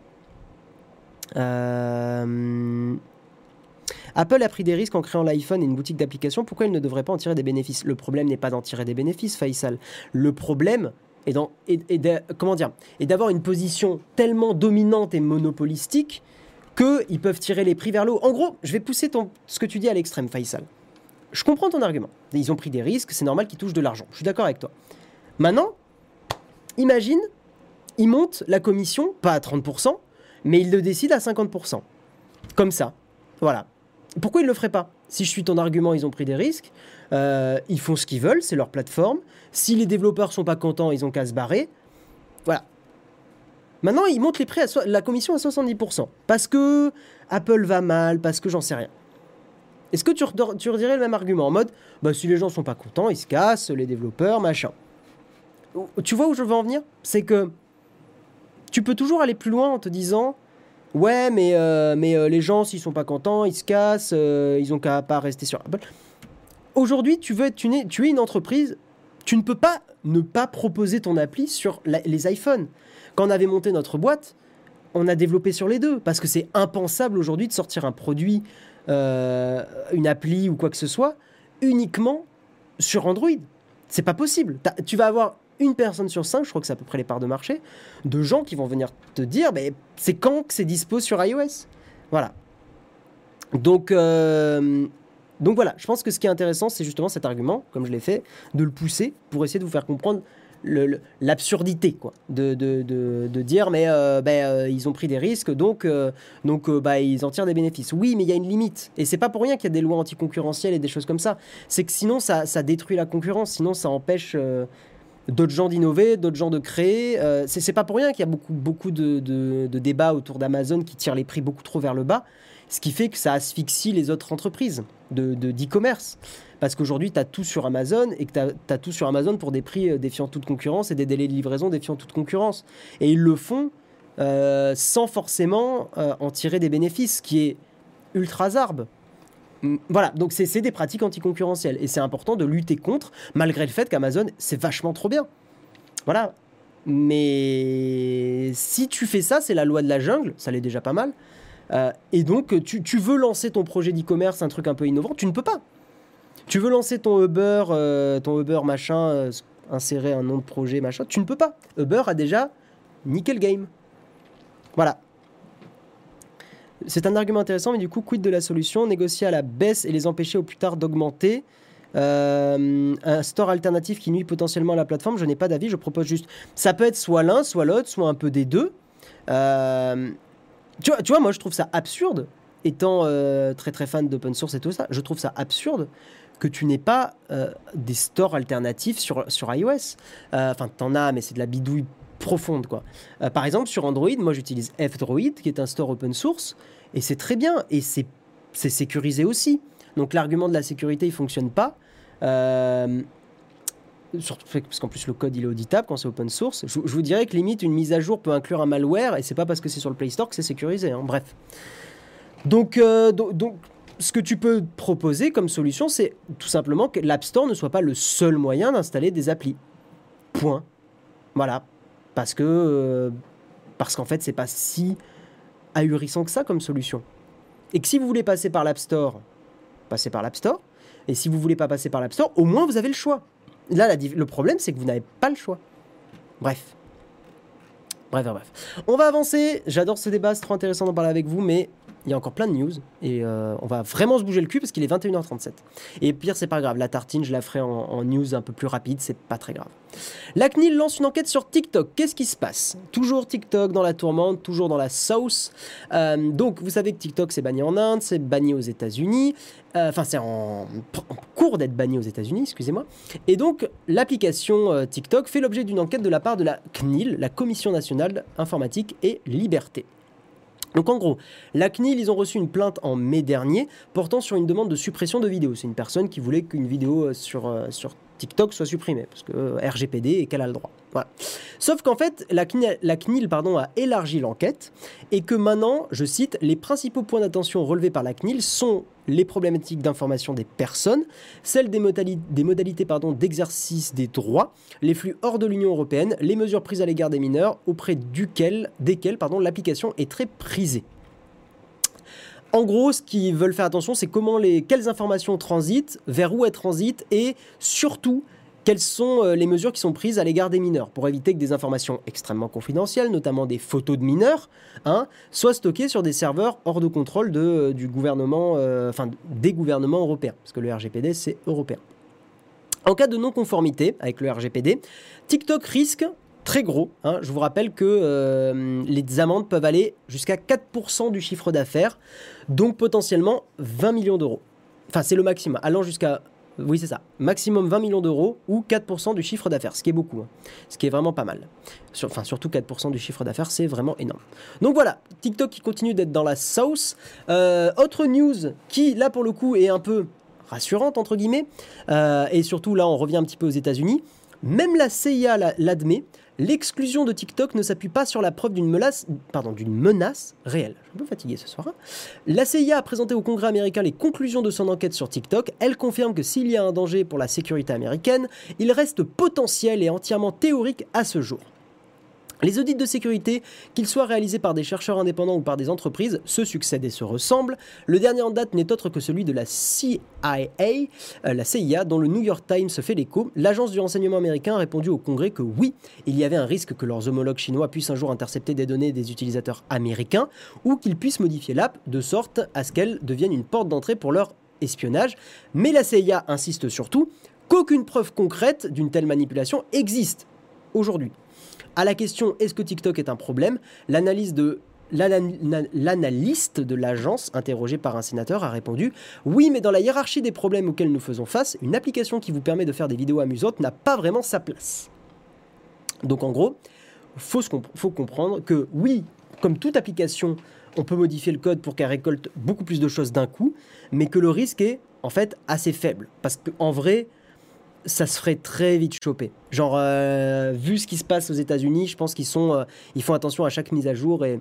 Apple a pris des risques en créant l'iPhone et une boutique d'applications. Pourquoi il ne devrait pas en tirer des bénéfices? Le problème n'est pas d'en tirer des bénéfices, Faisal. Le problème, et, dans, et, comment dire, et d'avoir une position tellement dominante et monopolistique qu'ils peuvent tirer les prix vers le haut. En gros, je vais pousser ce que tu dis à l'extrême, Faisal. Je comprends ton argument. Ils ont pris des risques, c'est normal qu'ils touchent de l'argent. Je suis d'accord avec toi. Maintenant, imagine, ils montent la commission, pas à 30%, mais ils le décident à 50%. Comme ça. Voilà. Pourquoi ils ne le feraient pas? Si je suis ton argument, ils ont pris des risques. Euh, ils font ce qu'ils veulent, c'est leur plateforme. Si les développeurs sont pas contents, ils ont qu'à se barrer. Voilà. Maintenant, ils montent les prix à la commission à 70%. Parce que Apple va mal, parce que j'en sais rien. Est-ce que tu, redirais le même argument en mode bah, si les gens sont pas contents, ils se cassent, les développeurs, machin Tu vois où je veux en venir? C'est que tu peux toujours aller plus loin en te disant ouais, mais, euh, mais euh, les gens, s'ils sont pas contents, ils se cassent, ils ont qu'à pas rester sur Apple. Aujourd'hui, tu veux tu es, tu es une entreprise, tu ne peux pas ne pas proposer ton appli sur les iPhones. Quand on avait monté notre boîte, on a développé sur les deux parce que c'est impensable aujourd'hui de sortir un produit, euh, une appli ou quoi que ce soit uniquement sur Android. C'est pas possible. Tu vas avoir une personne sur cinq, je crois que c'est à peu près les parts de marché, de gens qui vont venir te dire, mais c'est quand que c'est dispo sur iOS. Voilà. Donc, euh, donc voilà, je pense que ce qui est intéressant, c'est justement cet argument, comme je l'ai fait, de le pousser pour essayer de vous faire comprendre l'absurdité quoi. De, de, dire mais euh, ben, euh, ils ont pris des risques donc donc bah, ils en tirent des bénéfices. Oui mais il y a une limite. Et c'est pas pour rien qu'il y a des lois anticoncurrentielles et des choses comme ça. C'est que sinon ça, ça, détruit la concurrence sinon ça empêche d'autres gens d'innover d'autres gens de créer c'est pas pour rien qu'il y a beaucoup beaucoup de, débats autour d'Amazon qui tirent les prix beaucoup trop vers le bas ce qui fait que ça asphyxie les autres entreprises de d'e-commerce. Parce qu'aujourd'hui, tu as tout sur Amazon et que tu as, tout sur Amazon pour des prix euh, défiant toute concurrence et des délais de livraison défiant toute concurrence. Et ils le font euh, sans forcément euh, en tirer des bénéfices, ce qui est ultra zarbe. Voilà, donc c'est des pratiques anticoncurrentielles. Et c'est important de lutter contre, malgré le fait qu'Amazon, c'est vachement trop bien. Voilà. Mais si tu fais ça, c'est la loi de la jungle, ça l'est déjà pas mal. Euh, et donc, tu, veux lancer ton projet d'e-commerce, un truc un peu innovant, tu ne peux pas. Tu veux lancer ton Uber, euh, ton Uber machin, euh, insérer un nom de projet machin, tu ne peux pas. Uber a déjà nickel game. Voilà. C'est un argument intéressant, mais du coup, quid de la solution? Négocier à la baisse et les empêcher au plus tard d'augmenter. un store alternatif qui nuit potentiellement à la plateforme, je n'ai pas d'avis, je propose juste. Ça peut être soit l'un, soit l'autre, soit un peu des deux. Euh, tu vois, moi je trouve ça absurde, étant euh, très très fan d'open source et tout ça, je trouve ça absurde que tu n'aies pas euh, des stores alternatifs sur, sur iOS. Euh, enfin, t'en as, mais c'est de la bidouille profonde, quoi. par exemple, sur Android, moi j'utilise F-Droid, qui est un store open source, et c'est très bien, et c'est sécurisé aussi. Donc l'argument de la sécurité, il fonctionne pas surtout parce qu'en plus le code il est auditable quand c'est open source. Je, vous dirais que limite une mise à jour peut inclure un malware et c'est pas parce que c'est sur le Play Store que c'est sécurisé. Hein. Bref. Donc, euh, donc, ce que tu peux proposer comme solution, c'est tout simplement que l'App Store ne soit pas le seul moyen d'installer des applis. Point. Voilà. Parce que euh, parce qu'en fait c'est pas si ahurissant que ça comme solution. Et que si vous voulez passer par l'App Store, passez par l'App Store. Et si vous voulez pas passer par l'App Store, au moins vous avez le choix. Là, le problème, c'est que vous n'avez pas le choix. Bref. Bref, bref. On va avancer. J'adore ce débat, c'est trop intéressant d'en parler avec vous, mais il y a encore plein de news et euh, on va vraiment se bouger le cul parce qu'il est 21h37. Et pire, c'est pas grave, la tartine, je la ferai en, news un peu plus rapide, c'est pas très grave. La CNIL lance une enquête sur TikTok. Qu'est-ce qui se passe? Toujours TikTok dans la tourmente, toujours dans la sauce. Euh, donc, vous savez que TikTok c'est banni en Inde, c'est banni aux États-Unis. Euh, enfin, c'est en, cours d'être banni aux États-Unis, excusez-moi. Et donc, l'application TikTok fait l'objet d'une enquête de la part de la CNIL, la Commission nationale informatique et liberté. Donc en gros, la CNIL, ils ont reçu une plainte en mai dernier portant sur une demande de suppression de vidéos. C'est une personne qui voulait qu'une vidéo euh, sur, euh, sur TikTok soit supprimée, parce que euh, RGPD et qu'elle a le droit. Sauf qu'en fait, la CNIL, pardon, a élargi l'enquête et que maintenant, je cite, les principaux points d'attention relevés par la CNIL sont les problématiques d'information des personnes, celles des, modalités d'exercice des droits, les flux hors de l'Union européenne, les mesures prises à l'égard des mineurs auprès duquel, desquelles l'application est très prisée. En gros, ce qu'ils veulent faire attention, c'est comment les, quelles informations transitent, vers où elles transitent et surtout quelles sont euh, les mesures qui sont prises à l'égard des mineurs pour éviter que des informations extrêmement confidentielles, notamment des photos de mineurs, hein, soient stockées sur des serveurs hors de contrôle euh, du gouvernement, euh, des gouvernements européens, parce que le RGPD c'est européen. En cas de non-conformité avec le RGPD, TikTok risque très gros. Hein, je vous rappelle que les amendes peuvent aller jusqu'à 4% du chiffre d'affaires, donc potentiellement 20 millions d'euros. Enfin, c'est le maximum, allant jusqu'à oui, c'est ça. Maximum 20 millions d'euros ou 4% du chiffre d'affaires, ce qui est beaucoup. Hein. Ce qui est vraiment pas mal. enfin, surtout 4% du chiffre d'affaires, c'est vraiment énorme. Donc voilà, TikTok qui continue d'être dans la sauce. Euh, autre news qui, là pour le coup, est un peu rassurante, entre guillemets. Euh, et surtout, là, on revient un petit peu aux États-Unis. Même la CIA l'admet. L'exclusion de TikTok ne s'appuie pas sur la preuve d'une menace, réelle. Je suis un peu fatigué ce soir. Hein. La CIA a présenté au Congrès américain les conclusions de son enquête sur TikTok. Elle confirme que s'il y a un danger pour la sécurité américaine, il reste potentiel et entièrement théorique à ce jour. Les audits de sécurité, qu'ils soient réalisés par des chercheurs indépendants ou par des entreprises, se succèdent et se ressemblent. Le dernier en date n'est autre que celui de la CIA, euh, la CIA, dont le New York Times fait l'écho. L'agence du renseignement américain a répondu au Congrès que oui, il y avait un risque que leurs homologues chinois puissent un jour intercepter des données des utilisateurs américains ou qu'ils puissent modifier l'app de sorte à ce qu'elle devienne une porte d'entrée pour leur espionnage. Mais la CIA insiste surtout qu'aucune preuve concrète d'une telle manipulation existe aujourd'hui. À la question est-ce que TikTok est un problème L'analyse de L'analyste de l'agence, interrogé par un sénateur, a répondu Oui, mais dans la hiérarchie des problèmes auxquels nous faisons face, une application qui vous permet de faire des vidéos amusantes n'a pas vraiment sa place. Donc en gros, il faut, faut, comprendre que oui, comme toute application, on peut modifier le code pour qu'elle récolte beaucoup plus de choses d'un coup, mais que le risque est en fait assez faible. Parce qu'en vrai, ça se ferait très vite choper. Genre, euh, vu ce qui se passe aux États-Unis, je pense qu'ils sont, euh, ils font attention à chaque mise à jour et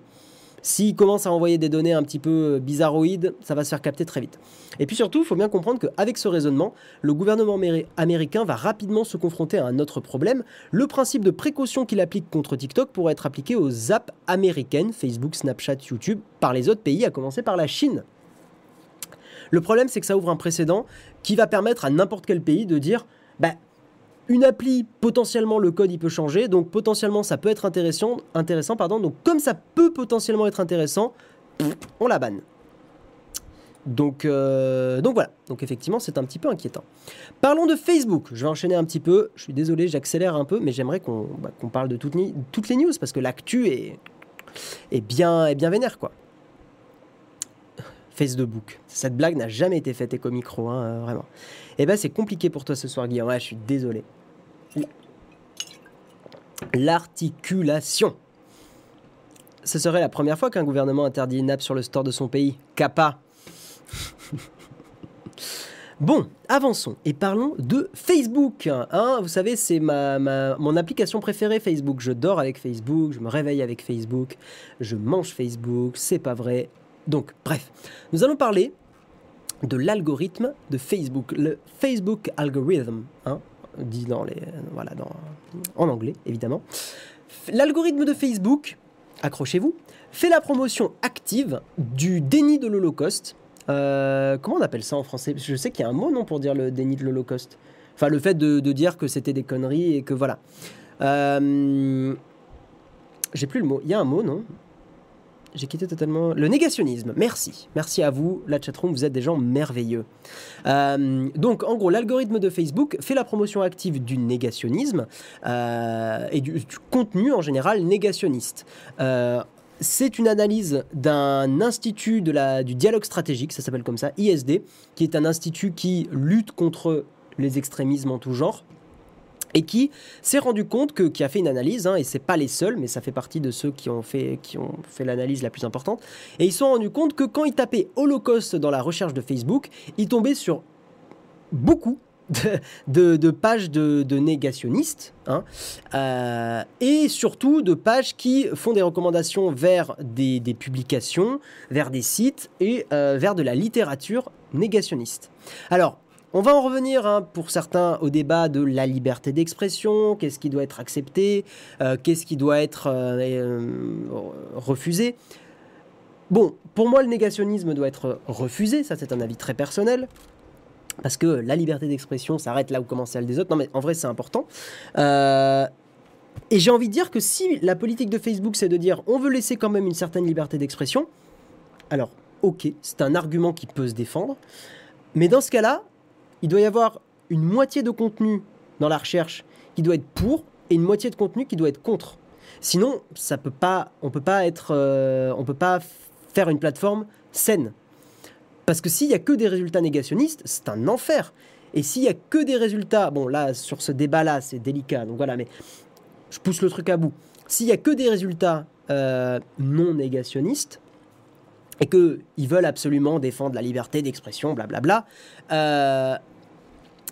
s'ils commencent à envoyer des données un petit peu bizarroïdes, ça va se faire capter très vite. Et puis surtout, il faut bien comprendre qu'avec ce raisonnement, le gouvernement américain va rapidement se confronter à un autre problème. Le principe de précaution qu'il applique contre TikTok pourrait être appliqué aux apps américaines, Facebook, Snapchat, YouTube, par les autres pays, à commencer par la Chine. Le problème, c'est que ça ouvre un précédent qui va permettre à n'importe quel pays de dire bah, une appli, potentiellement le code il peut changer, donc potentiellement ça peut être intéressant, intéressant pardon. donc comme ça peut potentiellement être intéressant, on la banne. Donc, euh, donc voilà, donc effectivement c'est un petit peu inquiétant. Parlons de Facebook, je vais enchaîner un petit peu, je suis désolé j'accélère un peu, mais j'aimerais qu'on bah, parle de toutes, les news, parce que l'actu est, est, bien, est bien vénère quoi. Facebook, cette blague n'a jamais été faite éco micro, hein, vraiment. Eh ben, c'est compliqué pour toi ce soir, Guillaume. je suis désolé. L'articulation. Ce serait la première fois qu'un gouvernement interdit une app sur le store de son pays. Kappa. Bon, avançons et parlons de Facebook. Hein, vous savez, c'est ma, mon application préférée, Facebook. Je dors avec Facebook, je me réveille avec Facebook, je mange Facebook, c'est pas vrai. Donc, bref, nous allons parler de l'algorithme de Facebook, le Facebook algorithm, hein, dit dans les, voilà, en anglais évidemment. L'algorithme de Facebook, accrochez-vous, fait la promotion active du déni de l'Holocauste. Euh, comment on appelle ça en français? Je sais qu'il y a un mot non pour dire le déni de l'Holocauste. Enfin, le fait de, dire que c'était des conneries et que voilà. Euh, j'ai plus le mot. Il y a un mot, non? J'ai quitté totalement le négationnisme. Merci, merci à vous, la chatroom, vous êtes des gens merveilleux. Euh, donc, en gros, l'algorithme de Facebook fait la promotion active du négationnisme euh, et du, contenu en général négationniste. Euh, c'est une analyse d'un institut de du dialogue stratégique, ça s'appelle comme ça, ISD, qui est un institut qui lutte contre les extrémismes en tout genre et qui s'est rendu compte que, qui a fait une analyse, hein, et c'est pas les seuls, mais ça fait partie de ceux qui ont fait, qui ont fait l'analyse la plus importante, et ils se sont rendus compte que quand ils tapaient Holocauste dans la recherche de Facebook, ils tombaient sur beaucoup de, pages de, négationnistes, hein, euh, et surtout de pages qui font des recommandations vers des, publications, vers des sites et euh, vers de la littérature négationniste. Alors, on va en revenir hein, pour certains au débat de la liberté d'expression, qu'est-ce qui doit être accepté, euh, qu'est-ce qui doit être euh, euh, refusé. Bon, pour moi le négationnisme doit être refusé, ça c'est un avis très personnel. Parce que la liberté d'expression s'arrête là où commence celle des autres. Non mais en vrai c'est important. et j'ai envie de dire que si la politique de Facebook c'est de dire on veut laisser quand même une certaine liberté d'expression, alors ok, c'est un argument qui peut se défendre. Mais dans ce cas-là, il doit y avoir une moitié de contenu dans la recherche qui doit être pour et une moitié de contenu qui doit être contre. Sinon, ça peut pas, on peut pas être, euh, on peut pas faire une plateforme saine. Parce que s'il y a que des résultats négationnistes, c'est un enfer. Et s'il y a que des résultats, bon là sur ce débat-là, c'est délicat, donc voilà, mais je pousse le truc à bout. S'il y a que des résultats euh, non négationnistes, et qu'ils veulent absolument défendre la liberté d'expression, blablabla, euh,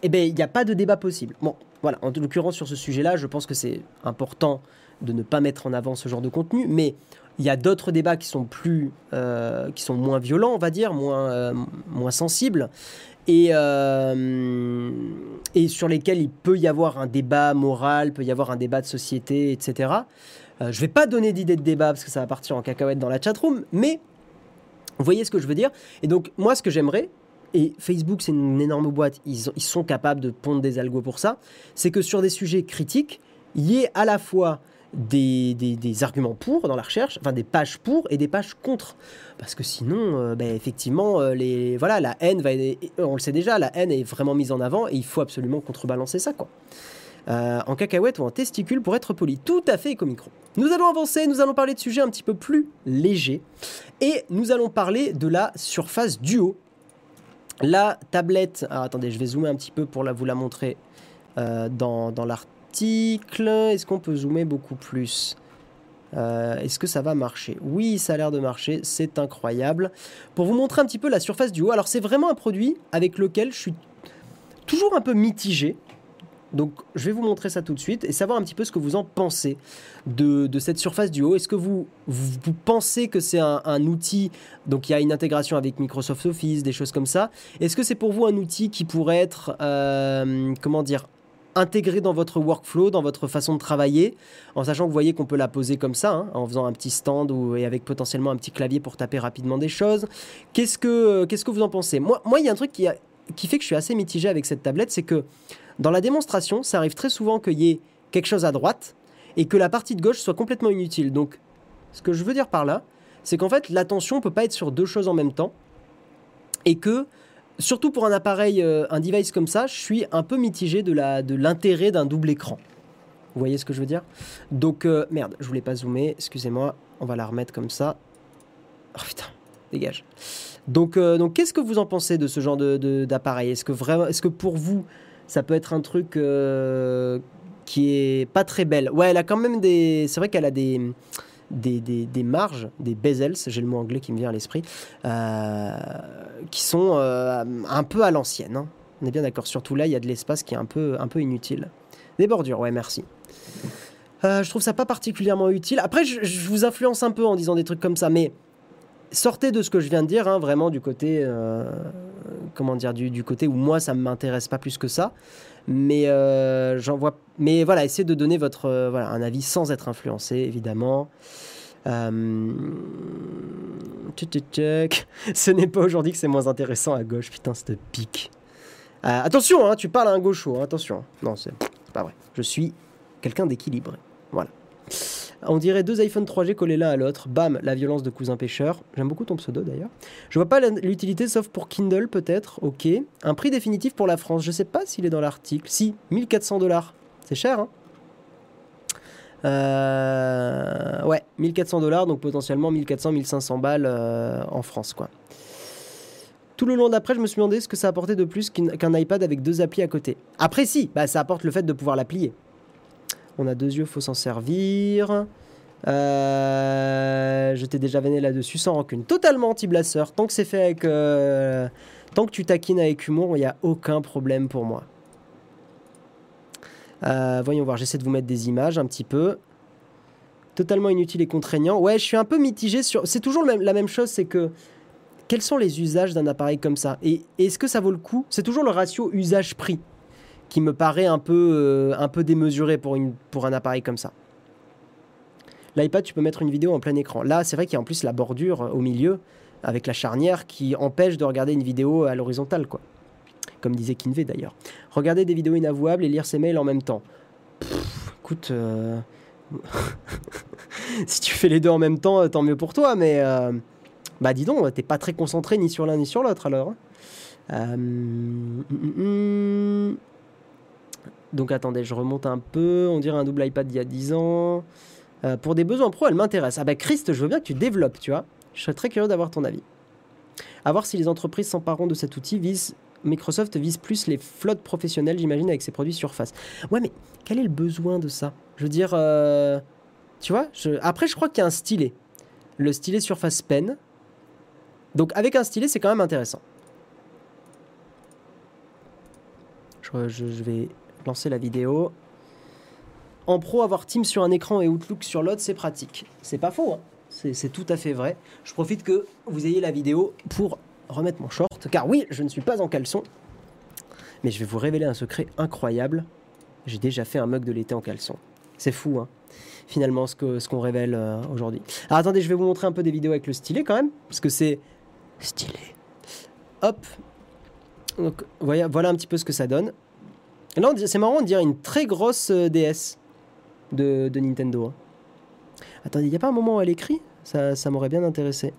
eh bien, il n'y a pas de débat possible. Bon, voilà, en l'occurrence, sur ce sujet-là, je pense que c'est important de ne pas mettre en avant ce genre de contenu, mais il y a d'autres débats qui sont plus, euh, qui sont moins violents, on va dire, moins, euh, moins sensibles, et, euh, et sur lesquels il peut y avoir un débat moral, peut y avoir un débat de société, etc. je ne vais pas donner d'idée de débat parce que ça va partir en cacahuète dans la chatroom, mais vous voyez ce que je veux dire Et donc, moi, ce que j'aimerais, et Facebook, c'est une énorme boîte, ils, sont capables de pondre des algos pour ça, c'est que sur des sujets critiques, il y ait à la fois des, arguments pour dans la recherche, enfin des pages pour et des pages contre. Parce que sinon, euh, ben, effectivement, euh, les, voilà, la haine, va, on le sait déjà, la haine est vraiment mise en avant et il faut absolument contrebalancer ça. quoi. Euh, en cacahuète ou en testicule pour être poli. Tout à fait éco-micro. Nous allons avancer, nous allons parler de sujets un petit peu plus légers et nous allons parler de la surface duo la tablette, attendez, je vais zoomer un petit peu pour vous la montrer euh, dans, l'article. Est-ce qu'on peut zoomer beaucoup plus? Euh, Est-ce que ça va marcher? Oui, ça a l'air de marcher, c'est incroyable. Pour vous montrer un petit peu la surface du haut, alors c'est vraiment un produit avec lequel je suis toujours un peu mitigé. Donc je vais vous montrer ça tout de suite et savoir un petit peu ce que vous en pensez de, cette surface du haut. Est-ce que vous, vous, pensez que c'est un, outil, donc il y a une intégration avec Microsoft Office, des choses comme ça. Est-ce que c'est pour vous un outil qui pourrait être, euh, comment dire, intégré dans votre workflow, dans votre façon de travailler, en sachant que vous voyez qu'on peut la poser comme ça, hein, en faisant un petit stand ou, et avec potentiellement un petit clavier pour taper rapidement des choses. Qu'est-ce que, qu'est-ce que vous en pensez? Moi, il y a un truc qui, qui fait que je suis assez mitigé avec cette tablette, c'est que dans la démonstration, ça arrive très souvent qu'il y ait quelque chose à droite et que la partie de gauche soit complètement inutile. Donc, ce que je veux dire par là, c'est qu'en fait, l'attention ne peut pas être sur deux choses en même temps et que, surtout pour un appareil, euh, un device comme ça, je suis un peu mitigé de l'intérêt de d'un double écran. Vous voyez ce que je veux dire? Donc, euh, merde, je voulais pas zoomer, excusez-moi, on va la remettre comme ça. Oh putain, dégage. Donc, euh, donc qu'est-ce que vous en pensez de ce genre d'appareil? Est-ce que, est -ce que pour vous, ça peut être un truc euh, qui est pas très belle. Ouais, elle a quand même des. C'est vrai qu'elle a des. Des, des, marges, des bezels, j'ai le mot anglais qui me vient à l'esprit, euh, qui sont euh, un peu à l'ancienne. Hein. On est bien d'accord. Surtout là, il y a de l'espace qui est un peu, un peu inutile. Des bordures, ouais, merci. je trouve ça pas particulièrement utile. Après, je, vous influence un peu en disant des trucs comme ça, mais sortez de ce que je viens de dire, hein, vraiment du côté comment dire, du, côté où moi, ça ne m'intéresse pas plus que ça. Mais euh, j'en vois. Mais voilà, essayez de donner votre euh, un avis sans être influencé, évidemment. Euh... Ce n'est pas aujourd'hui que c'est moins intéressant à gauche. Putain, cette pique. Euh, attention, hein, tu parles à un gaucho. Hein, attention. Non, c'est pas vrai. Je suis quelqu'un d'équilibré. Voilà. On dirait deux iPhone 3G collés l'un à l'autre. Bam, la violence de cousin pêcheur. J'aime beaucoup ton pseudo d'ailleurs. Je vois pas l'utilité sauf pour Kindle peut-être. Ok. Un prix définitif pour la France. Je sais pas s'il est dans l'article. Si, 1400 dollars. C'est cher, hein euh, ouais, 1400 dollars, donc potentiellement 1400-1500 balles euh, en France, quoi. Tout le long d'après, je me suis demandé ce que ça apportait de plus qu'un iPad avec deux applis à côté. Après, si, bah, ça apporte le fait de pouvoir la plier. On a deux yeux, faut s'en servir. Euh, je t'ai déjà venu là-dessus sans rancune. Totalement anti-blasseur. Tant que c'est fait avec. tant que tu taquines avec humour, il n'y a aucun problème pour moi. Euh, voyons voir, j'essaie de vous mettre des images un petit peu. Totalement inutile et contraignant. Ouais, je suis un peu mitigé sur. C'est toujours la même chose, c'est que. Quels sont les usages d'un appareil comme ça? Et est-ce que ça vaut le coup? C'est toujours le ratio usage-prix qui me paraît un peu, euh, un peu démesuré pour, une, pour un appareil comme ça. L'iPad, tu peux mettre une vidéo en plein écran. Là, c'est vrai qu'il y a en plus la bordure au milieu, avec la charnière, qui empêche de regarder une vidéo à l'horizontale, quoi comme disait Kinvey d'ailleurs. Regarder des vidéos inavouables et lire ses mails en même temps. écoute, euh, si tu fais les deux en même temps, tant mieux pour toi, mais euh, bah dis donc, t'es pas très concentré ni sur l'un ni sur l'autre alors. Hein. Euh, mm, mm, mm. Donc attendez, je remonte un peu. On dirait un double iPad d'il y a 10 ans. pour des besoins pro, elle m'intéresse. Ah bah Christ, je veux bien que tu développes, tu vois. Je serais très curieux d'avoir ton avis. A voir si les entreprises s'emparent de cet outil Microsoft vise plus les flottes professionnelles, j'imagine, avec ses produits Surface. Ouais, mais quel est le besoin de ça? Je veux dire, euh, tu vois Après, je crois qu'il y a un stylet. Le stylet Surface Pen. Donc, avec un stylet, c'est quand même intéressant. Je, vais lancer la vidéo. En pro, avoir Teams sur un écran et Outlook sur l'autre, c'est pratique. C'est pas faux, hein c'est tout à fait vrai. Je profite que vous ayez la vidéo pour remettre mon short, car oui, je ne suis pas en caleçon. Mais je vais vous révéler un secret incroyable. J'ai déjà fait un mug de l'été en caleçon. C'est fou, hein finalement, ce qu'on ce qu'on révèle euh, aujourd'hui. Alors attendez, je vais vous montrer un peu des vidéos avec le stylet quand même, parce que c'est stylé. Hop. Donc voilà, voilà un petit peu ce que ça donne. Là, c'est marrant, on dirait une très grosse euh, DS de, Nintendo. Hein. Attendez, il n'y a pas un moment où elle écrit? Ça, ça m'aurait bien intéressé.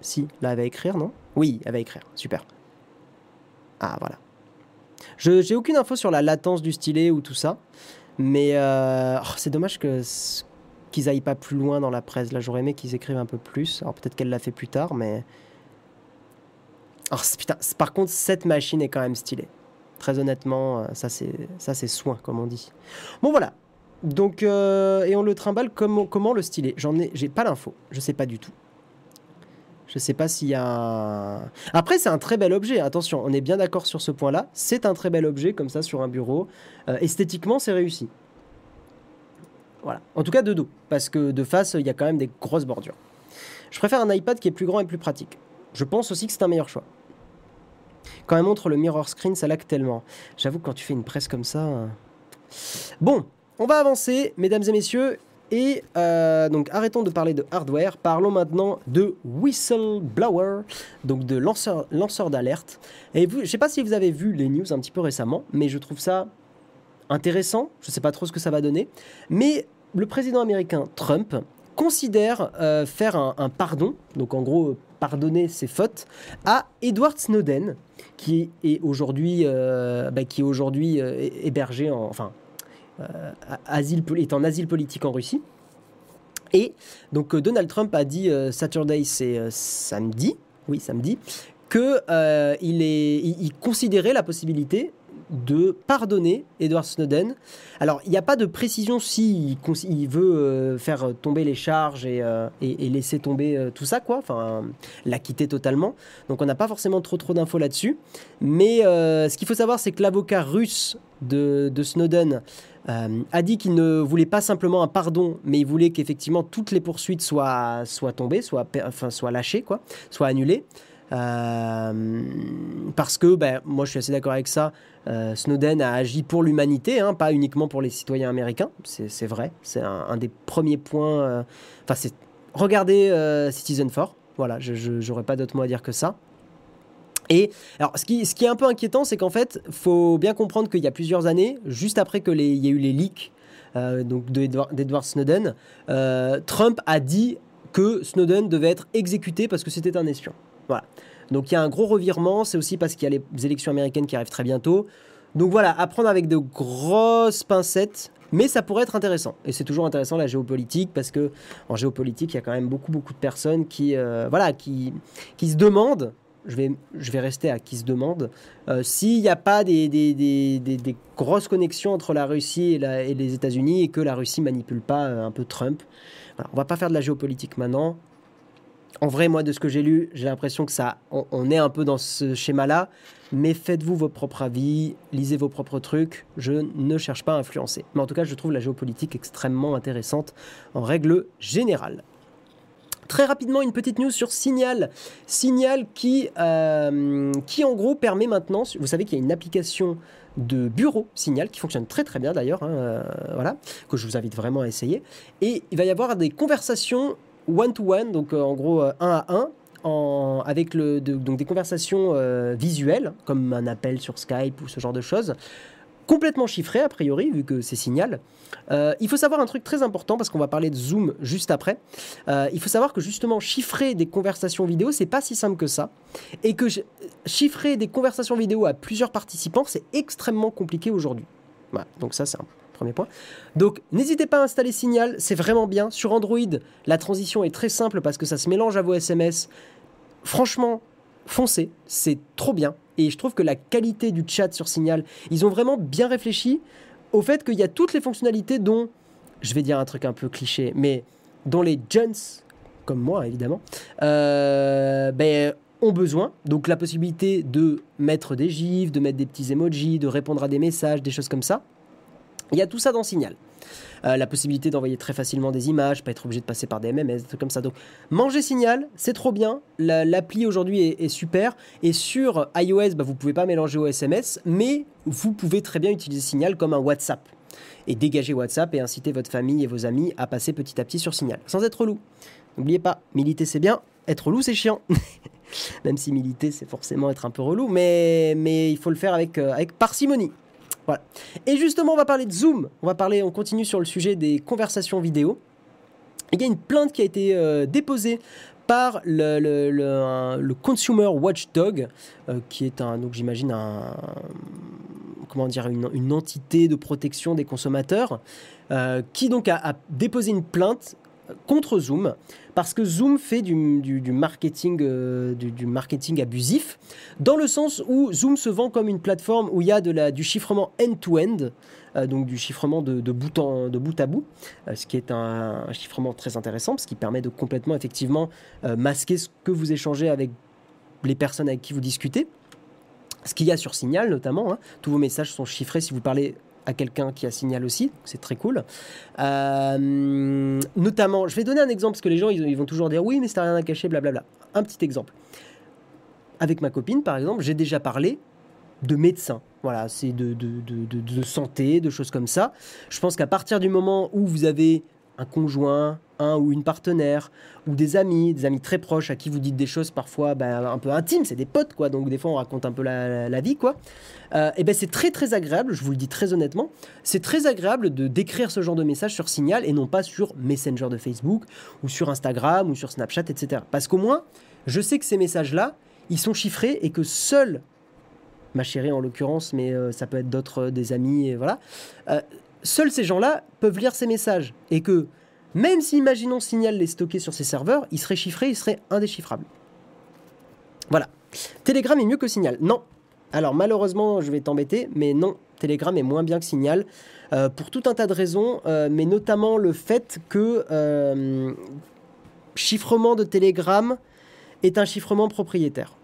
Si, là, elle va écrire, non? Oui, elle va écrire. Super. Ah, voilà. Je j'ai aucune info sur la latence du stylet ou tout ça, mais euh, oh, c'est dommage qu'ils aillent pas plus loin dans la presse. Là, j'aurais aimé qu'ils écrivent un peu plus. Alors peut-être qu'elle l'a fait plus tard, mais oh, putain, par contre, cette machine est quand même stylée. Très honnêtement, euh, ça c'est ça c'est soin, comme on dit. Bon voilà. Donc euh, et on le trimballe comment comment le stylet J'en ai j'ai pas l'info. Je sais pas du tout. Je sais pas s'il y a Après, c'est un très bel objet. Attention, on est bien d'accord sur ce point-là. C'est un très bel objet, comme ça, sur un bureau. Euh, esthétiquement, c'est réussi. Voilà. En tout cas, de dos. Parce que de face, il y a quand même des grosses bordures. Je préfère un iPad qui est plus grand et plus pratique. Je pense aussi que c'est un meilleur choix. Quand elle montre le mirror screen, ça lag tellement. J'avoue que quand tu fais une presse comme ça... Euh, bon, on va avancer, mesdames et messieurs. Et euh, donc arrêtons de parler de hardware, parlons maintenant de whistleblower, donc de lanceur, lanceur d'alerte. Et vous, je ne sais pas si vous avez vu les news un petit peu récemment, mais je trouve ça intéressant. Je ne sais pas trop ce que ça va donner. Mais le président américain Trump considère euh, faire un, pardon, donc en gros pardonner ses fautes, à Edward Snowden, qui est aujourd'hui euh, bah, aujourd'hui hébergé en, enfin euh, asile, est en asile politique en Russie. Et donc euh, Donald Trump a dit euh, Saturday, c'est samedi, oui samedi, que il, est, il, considérait la possibilité de pardonner Edward Snowden. Alors, il n'y a pas de précision s'il si il veut faire tomber les charges et, et, laisser tomber tout ça, quoi. Enfin, l'acquitter totalement. Donc, on n'a pas forcément trop trop d'infos là-dessus. Mais ce qu'il faut savoir, c'est que l'avocat russe de, de Snowden euh, a dit qu'il ne voulait pas simplement un pardon, mais il voulait qu'effectivement toutes les poursuites soient, tombées, soient, soient lâchées, quoi, soient annulées. Euh, parce que, ben, moi je suis assez d'accord avec ça, euh, Snowden a agi pour l'humanité, hein, pas uniquement pour les citoyens américains, c'est vrai, c'est un, des premiers points. Enfin, c'est regardez Citizen 4, voilà, je n'aurais pas d'autre mot à dire que ça. Et alors, ce qui, est un peu inquiétant, c'est qu'en fait, faut bien comprendre qu'il y a plusieurs années, juste après qu'il y ait eu les leaks donc d'Edward Snowden, Trump a dit que Snowden devait être exécuté parce que c'était un espion. Voilà. Donc il y a un gros revirement, c'est aussi parce qu'il y a les élections américaines qui arrivent très bientôt. Donc voilà, apprendre avec de grosses pincettes, mais ça pourrait être intéressant. Et c'est toujours intéressant la géopolitique parce que en géopolitique, il y a quand même beaucoup beaucoup de personnes qui euh, voilà qui qui se demandent. Je vais, je vais rester à qui se demande euh, s'il n'y a pas des, des, des, grosses connexions entre la Russie et, et les États-Unis et que la Russie manipule pas euh, un peu Trump. Voilà, on va pas faire de la géopolitique maintenant. En vrai, moi, de ce que j'ai lu, j'ai l'impression que ça, on, est un peu dans ce schéma-là. Mais faites-vous vos propres avis, lisez vos propres trucs. Je ne cherche pas à influencer. Mais en tout cas, je trouve la géopolitique extrêmement intéressante en règle générale. Très rapidement, une petite news sur Signal. Signal qui, euh, qui en gros permet maintenant, vous savez qu'il y a une application de bureau Signal qui fonctionne très très bien d'ailleurs, hein, euh, voilà, que je vous invite vraiment à essayer. Et il va y avoir des conversations one-to-one, donc euh, en gros euh, un à un, avec le, donc des conversations euh, visuelles, comme un appel sur Skype ou ce genre de choses, complètement chiffrées a priori, vu que c'est signal. il faut savoir un truc très important parce qu'on va parler de Zoom juste après. il faut savoir que justement chiffrer des conversations vidéo, c'est pas si simple que ça, et que chiffrer des conversations vidéo à plusieurs participants, c'est extrêmement compliqué aujourd'hui. Voilà, donc ça c'est un Premier point. Donc, n'hésitez pas à installer Signal, c'est vraiment bien. Sur Android, la transition est très simple parce que ça se mélange à vos SMS. Franchement, foncez, c'est trop bien. Et je trouve que la qualité du chat sur Signal, ils ont vraiment bien réfléchi au fait qu'il y a toutes les fonctionnalités dont, je vais dire un truc un peu cliché, mais dont les gens, comme moi évidemment, euh, ben, ont besoin. Donc la possibilité de mettre des gifs, de mettre des petits emojis, de répondre à des messages, des choses comme ça. Il y a tout ça dans Signal. Euh, la possibilité d'envoyer très facilement des images, pas être obligé de passer par des MMS, des trucs comme ça. Donc, manger Signal, c'est trop bien. L'appli aujourd'hui est, super. Et sur iOS, bah, vous pouvez pas mélanger au SMS, mais vous pouvez très bien utiliser Signal comme un WhatsApp. Et dégager WhatsApp et inciter votre famille et vos amis à passer petit à petit sur Signal, sans être relou. N'oubliez pas, militer c'est bien, être relou c'est chiant. Même si militer c'est forcément être un peu relou, mais, il faut le faire avec, euh, avec parcimonie. Voilà. Et justement, on va parler de Zoom. On va parler, on continue sur le sujet des conversations vidéo. Il y a une plainte qui a été euh, déposée par le, Consumer Watchdog, euh, qui est donc j'imagine comment dire, une, entité de protection des consommateurs, euh, qui donc a, déposé une plainte contre Zoom parce que Zoom fait du, marketing, euh, du, marketing abusif dans le sens où Zoom se vend comme une plateforme où il y a du chiffrement end-to-end, euh, donc du chiffrement de, bout, en, de bout à bout, euh, ce qui est un, chiffrement très intéressant parce qu'il permet de complètement effectivement masquer ce que vous échangez avec les personnes avec qui vous discutez. Ce qu'il y a sur Signal notamment, hein. tous vos messages sont chiffrés si vous parlez à quelqu'un qui a signal aussi, c'est très cool. Euh, notamment, je vais donner un exemple parce que les gens ils, vont toujours dire oui, mais c'est rien à cacher, blablabla. Un petit exemple. Avec ma copine, par exemple, j'ai déjà parlé de médecin. Voilà, c'est de, de, de, santé, de choses comme ça. Je pense qu'à partir du moment où vous avez un conjoint, un ou une partenaire, ou des amis, des amis très proches à qui vous dites des choses parfois ben, un peu intimes, c'est des potes, quoi, donc des fois on raconte un peu la, vie, quoi. Euh, et ben c'est très très agréable, je vous le dis très honnêtement, c'est très agréable de d'écrire ce genre de message sur Signal et non pas sur Messenger de Facebook, ou sur Instagram, ou sur Snapchat, etc. Parce qu'au moins, je sais que ces messages-là, ils sont chiffrés et que seuls, ma chérie en l'occurrence, mais euh, ça peut être d'autres, euh, des amis, et voilà, seuls ces gens-là peuvent lire ces messages. Et que même si, imaginons, Signal les stocker sur ses serveurs, il serait chiffré, il serait indéchiffrable. Voilà. Telegram est mieux que Signal. Non. Alors malheureusement, je vais t'embêter, mais non, Telegram est moins bien que Signal, euh, pour tout un tas de raisons, euh, mais notamment le fait que euh, chiffrement de Telegram est un chiffrement propriétaire.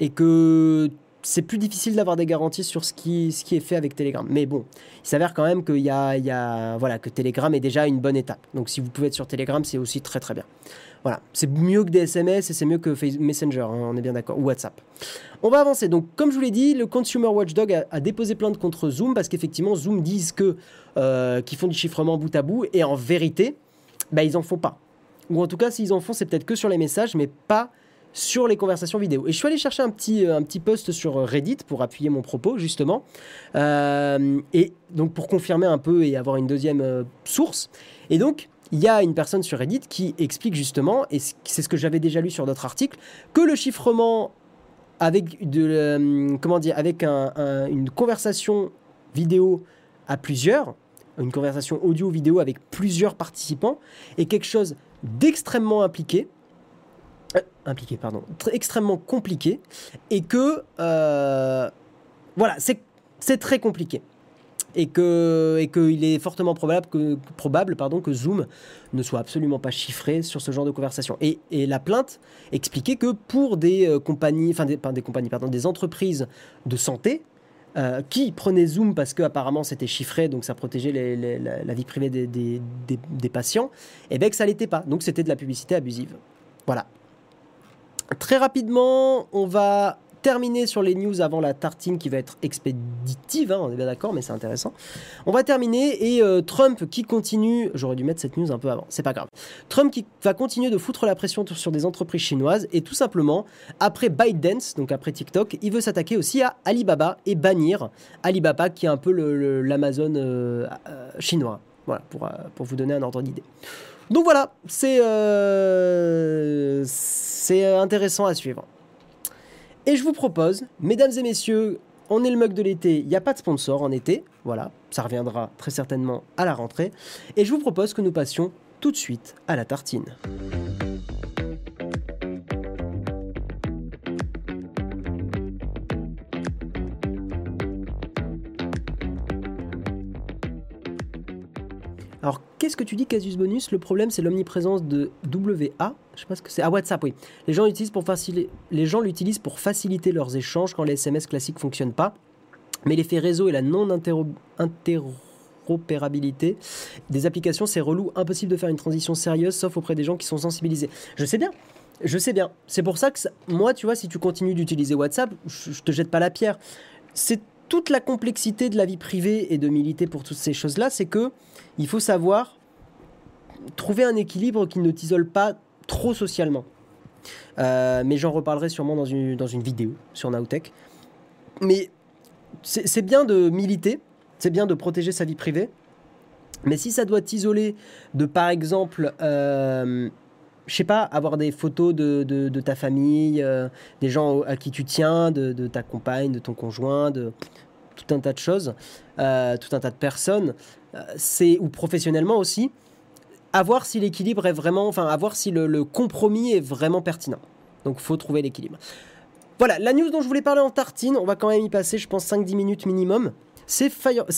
Et que c'est plus difficile d'avoir des garanties sur ce qui, est fait avec Telegram. Mais bon, il s'avère quand même qu'il y a, voilà, que Telegram est déjà une bonne étape. Donc si vous pouvez être sur Telegram, c'est aussi très très bien. Voilà, c'est mieux que des SMS et c'est mieux que Messenger, hein, on est bien d'accord, ou WhatsApp. On va avancer. Donc, comme je vous l'ai dit, le Consumer Watchdog a, déposé plainte contre Zoom parce qu'effectivement, Zoom disent que euh, qu'ils font du chiffrement bout à bout et en vérité, bah, ils en font pas. Ou en tout cas, s'ils en font, c'est peut-être que sur les messages, mais pas sur les conversations vidéo. Et je suis allé chercher un petit, un petit post sur Reddit pour appuyer mon propos, justement. et donc pour confirmer un peu et avoir une deuxième source. Et donc, il y a une personne sur Reddit qui explique justement, et c'est ce que j'avais déjà lu sur d'autres articles, que le chiffrement avec, de, une conversation vidéo à plusieurs, une conversation audio-vidéo avec plusieurs participants, est quelque chose d'extrêmement impliqué, euh, impliqué, pardon, extrêmement compliqué, et que, euh, voilà, c'est très compliqué et que et qu'il est fortement probable que probable pardon que Zoom ne soit absolument pas chiffré sur ce genre de conversation. Et, et la plainte expliquait que pour des euh, compagnies, enfin des, des compagnies, pardon, des entreprises de santé. Qui prenaient Zoom parce que apparemment c'était chiffré, donc ça protégeait la, vie privée des, des, des, patients, et bien que ça l'était pas. Donc c'était de la publicité abusive. Voilà. Très rapidement, on va terminer sur les news avant la tartine qui va être expéditive, hein, on est bien d'accord, mais c'est intéressant. On va terminer et euh, Trump qui continue, j'aurais dû mettre cette news un peu avant, c'est pas grave. Trump qui va continuer de foutre la pression sur des entreprises chinoises et tout simplement, après ByteDance, donc après TikTok, il veut s'attaquer aussi à Alibaba et bannir Alibaba qui est un peu l'Amazon euh, euh, chinois. Voilà, pour, pour vous donner un ordre d'idée. Donc voilà, c'est c'est intéressant à suivre. Et je vous propose, mesdames et messieurs, on est le mug de l'été, il n'y a pas de sponsor en été, voilà, ça reviendra très certainement à la rentrée. Et je vous propose que nous passions tout de suite à la tartine. Qu'est-ce que tu dis, Casus Bonus? Le problème, c'est l'omniprésence de WA. Je sais pas ce que c'est. Ah, WhatsApp, oui. Les gens l'utilisent pour, les gens l'utilisent pour faciliter leurs échanges quand les SMS classiques ne fonctionnent pas. Mais l'effet réseau et la non-interopérabilité des applications, c'est relou, impossible de faire une transition sérieuse, sauf auprès des gens qui sont sensibilisés. Je sais bien. Je sais bien. C'est pour ça que moi, tu vois, si tu continues d'utiliser WhatsApp, je, je te jette pas la pierre. C'est toute la complexité de la vie privée et de militer pour toutes ces choses-là, c'est que il faut savoir trouver un équilibre qui ne t'isole pas trop socialement. Euh, mais j'en reparlerai sûrement dans une, dans une vidéo sur Nowtech. Mais c'est bien de militer, c'est bien de protéger sa vie privée. Mais si ça doit t'isoler de, par exemple, euh, je sais pas, avoir des photos de, de, ta famille, euh, des gens à qui tu tiens, de, ta compagne, de ton conjoint, de tout un tas de choses, euh, tout un tas de personnes, euh, c'est ou professionnellement aussi, à voir si l'équilibre est vraiment, enfin, à voir si le, compromis est vraiment pertinent. Donc, faut trouver l'équilibre. Voilà, la news dont je voulais parler en tartine, on va quand même y passer, je pense, 5-10 minutes minimum. C'est